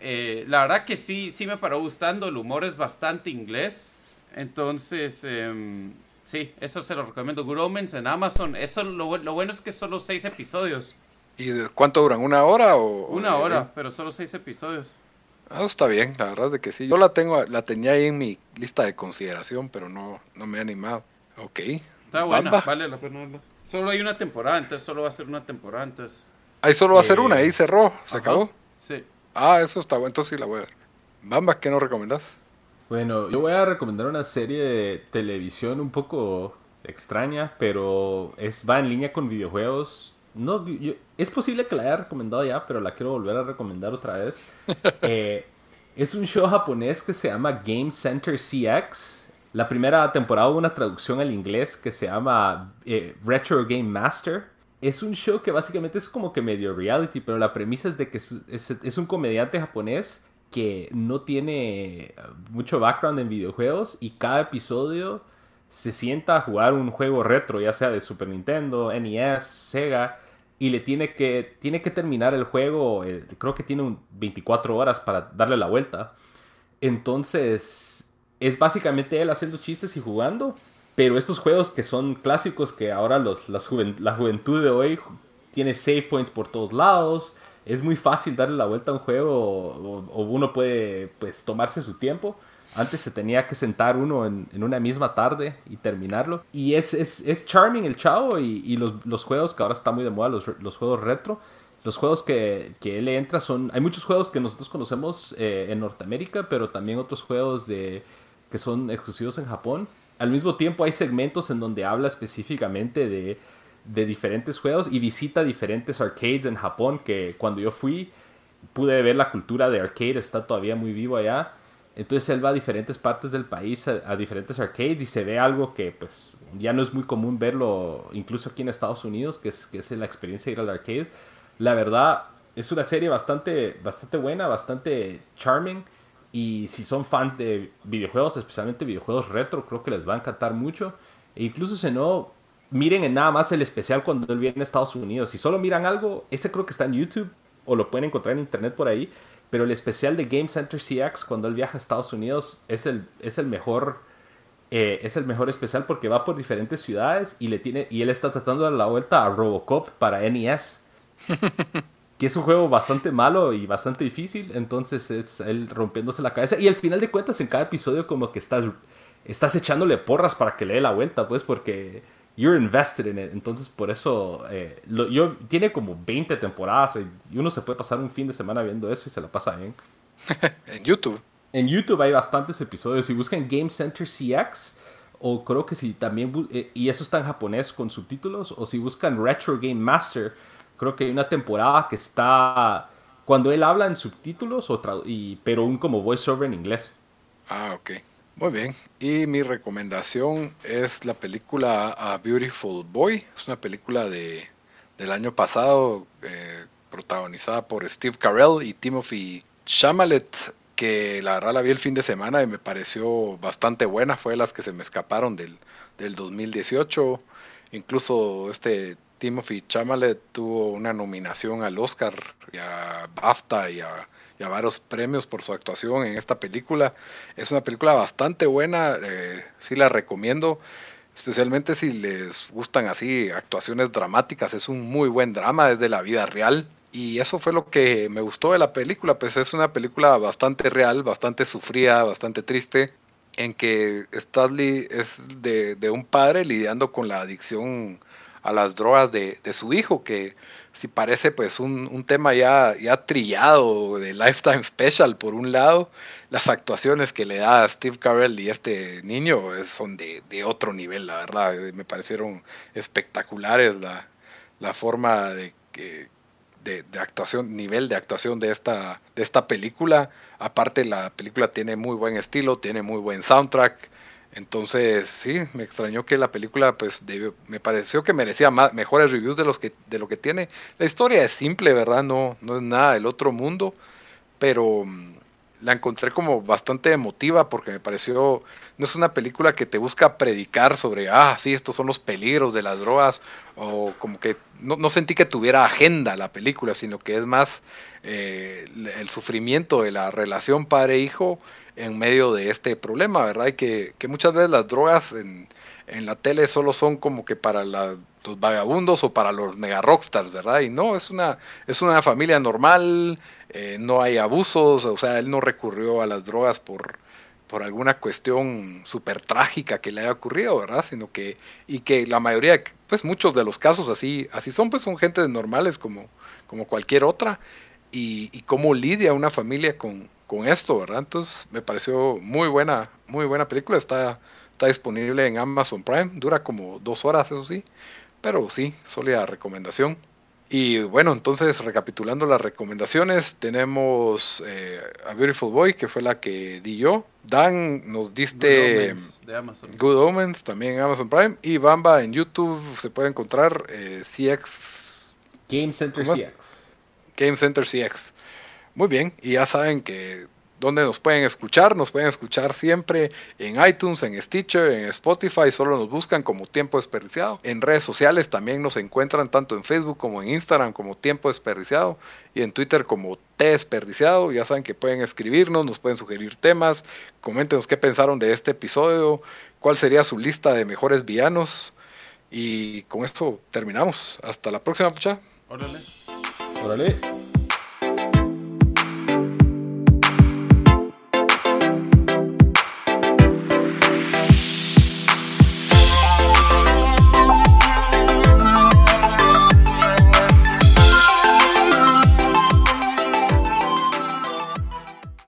eh, la verdad que sí, sí me paró gustando. El humor es bastante inglés. Entonces, em, sí, eso se lo recomiendo. Good Omens en Amazon. Eso lo, lo bueno es que solo seis episodios. ¿Y de cuánto duran? ¿Una hora o...? Una hora, pero solo seis episodios. Ah, está bien, la verdad es de que sí. Yo la tengo, la tenía ahí en mi lista de consideración, pero no, no me he animado. Ok. Está buena, Bamba. vale la pena verla. Solo hay una temporada, entonces solo va a ser una temporada, entonces. Ahí solo va a ser Eh, una, ahí cerró, se ajá. acabó. Sí. Ah, eso está bueno, entonces sí la voy a ver. Bamba, ¿qué nos recomendás? Bueno, yo voy a recomendar una serie de televisión un poco extraña, pero es, va en línea con videojuegos. No, yo- es posible que la haya recomendado ya, pero la quiero volver a recomendar otra vez. Eh, es un show japonés que se llama Game Center CX. La primera temporada hubo una traducción al inglés que se llama eh, Retro Game Master. Es un show que básicamente es como que medio reality, pero la premisa es de que es, es- es un comediante japonés que no tiene eh, mucho background en videojuegos y cada episodio se sienta a jugar un juego retro, ya sea de Super Nintendo, NES, Sega, y le tiene que, tiene que terminar el juego, eh, creo que tiene un 24 horas para darle la vuelta. Entonces, es básicamente él haciendo chistes y jugando, pero estos juegos que son clásicos, que ahora los, la juventud de hoy tiene save points por todos lados, es muy fácil darle la vuelta a un juego o, uno puede pues tomarse su tiempo. Antes se tenía que sentar uno en, una misma tarde y terminarlo. Y es, es, es charming el chavo y, los, los juegos que ahora está muy de moda, los, los juegos retro. Los juegos que, que él entra son... Hay muchos juegos que nosotros conocemos eh, en Norteamérica, pero también otros juegos de, que son exclusivos en Japón. Al mismo tiempo hay segmentos en donde habla específicamente de, de diferentes juegos y visita diferentes arcades en Japón que cuando yo fui pude ver la cultura de arcade, está todavía muy vivo allá. Entonces él va a diferentes partes del país, a, diferentes arcades y se ve algo que pues ya no es muy común verlo incluso aquí en Estados Unidos, que es, que es la experiencia de ir al arcade. La verdad es una serie bastante, bastante buena, bastante charming Y si son fans de videojuegos, especialmente videojuegos retro, creo que les va a encantar mucho. E incluso si no, miren en nada más el especial cuando él viene a Estados Unidos. Si solo miran algo, ese creo que está en YouTube o lo pueden encontrar en internet por ahí. Pero el especial de Game Center CX cuando él viaja a Estados Unidos es el, es el mejor. Eh, es el mejor especial porque va por diferentes ciudades y le tiene y él está tratando de dar la vuelta a Robocop para NES que es un juego bastante malo y bastante difícil entonces es él rompiéndose la cabeza y al final de cuentas en cada episodio como que estás estás echándole porras para que le dé la vuelta pues porque you're invested in it. Entonces, por eso, eh, yo, tiene como 20 temporadas y uno se puede pasar un fin de semana viendo eso y se la pasa bien. en YouTube. En YouTube hay bastantes episodios. Si buscan Game Center CX, o creo que si también, eh, y eso está en japonés con subtítulos, o si buscan Retro Game Master, creo que hay una temporada que está cuando él habla en subtítulos, o y, pero un como voiceover en inglés. Ah, ok. Muy bien. Y mi recomendación es la película A Beautiful Boy. Es una película de, del año pasado eh, protagonizada por Steve Carell y Timothy Chalamet que la verdad la vi el fin de semana y me pareció bastante buena. Fue de las que se me escaparon del, del 2018. Incluso este Timothy Chalamet tuvo una nominación al Oscar y a BAFTA y a varios premios por su actuación en esta película. Es una película bastante buena, eh, sí la recomiendo, especialmente si les gustan así actuaciones dramáticas. Es un muy buen drama desde la vida real. Y eso fue lo que me gustó de la película, pues es una película bastante real, bastante sufrida, bastante triste, en que Stanley es de, de un padre lidiando con la adicción a las drogas de, de su hijo, que si parece pues un, un, tema ya, ya trillado de Lifetime Special por un lado, las actuaciones que le da Steve Carell y este niño son de, de, otro nivel, la verdad, me parecieron espectaculares la, la forma de que de, de, actuación, nivel de actuación de esta, de esta película. Aparte la película tiene muy buen estilo, tiene muy buen soundtrack, entonces, sí, me extrañó que la película, pues, me pareció que merecía más, mejores reviews de, los que, de lo que tiene. La historia es simple, ¿verdad? No, no es nada del otro mundo, pero mm, la encontré como bastante emotiva porque me pareció, no es una película que te busca predicar sobre, ah, sí, estos son los peligros de las drogas, o como que no, sentí que tuviera agenda la película, sino que es más eh, el sufrimiento de la relación padre-hijo en medio de este problema, ¿verdad? Y que, que muchas veces las drogas en, en, la tele solo son como que para los vagabundos o para los mega rockstars, ¿verdad? Y no, es una, es una familia normal, eh, no hay abusos, o sea, él no recurrió a las drogas por, por alguna cuestión súper trágica que le haya ocurrido, ¿verdad? Sino que, y que la mayoría, pues muchos de los casos así, así son, pues son gente normales como, como cualquier otra, y, y cómo lidia una familia con, con esto, ¿verdad? Entonces me pareció muy buena, muy buena película. Está, está disponible en Amazon Prime, dura como dos horas, eso sí, pero sí, sólida recomendación. Y bueno, entonces recapitulando las recomendaciones, tenemos eh, A Beautiful Boy, que fue la que di yo. Dan nos diste Good Omens, también en Amazon Prime. Y Bamba en YouTube se puede encontrar eh, CX. Game Center CX. Game Center CX. Muy bien, y ya saben que donde nos pueden escuchar, nos pueden escuchar siempre en iTunes, en Stitcher, en Spotify, solo nos buscan como Tiempo Desperdiciado. En redes sociales también nos encuentran tanto en Facebook como en Instagram como Tiempo Desperdiciado y en Twitter como T Desperdiciado. Ya saben que pueden escribirnos, nos pueden sugerir temas, coméntenos qué pensaron de este episodio, cuál sería su lista de mejores villanos. Y con esto terminamos. Hasta la próxima, pucha. Órale. Órale.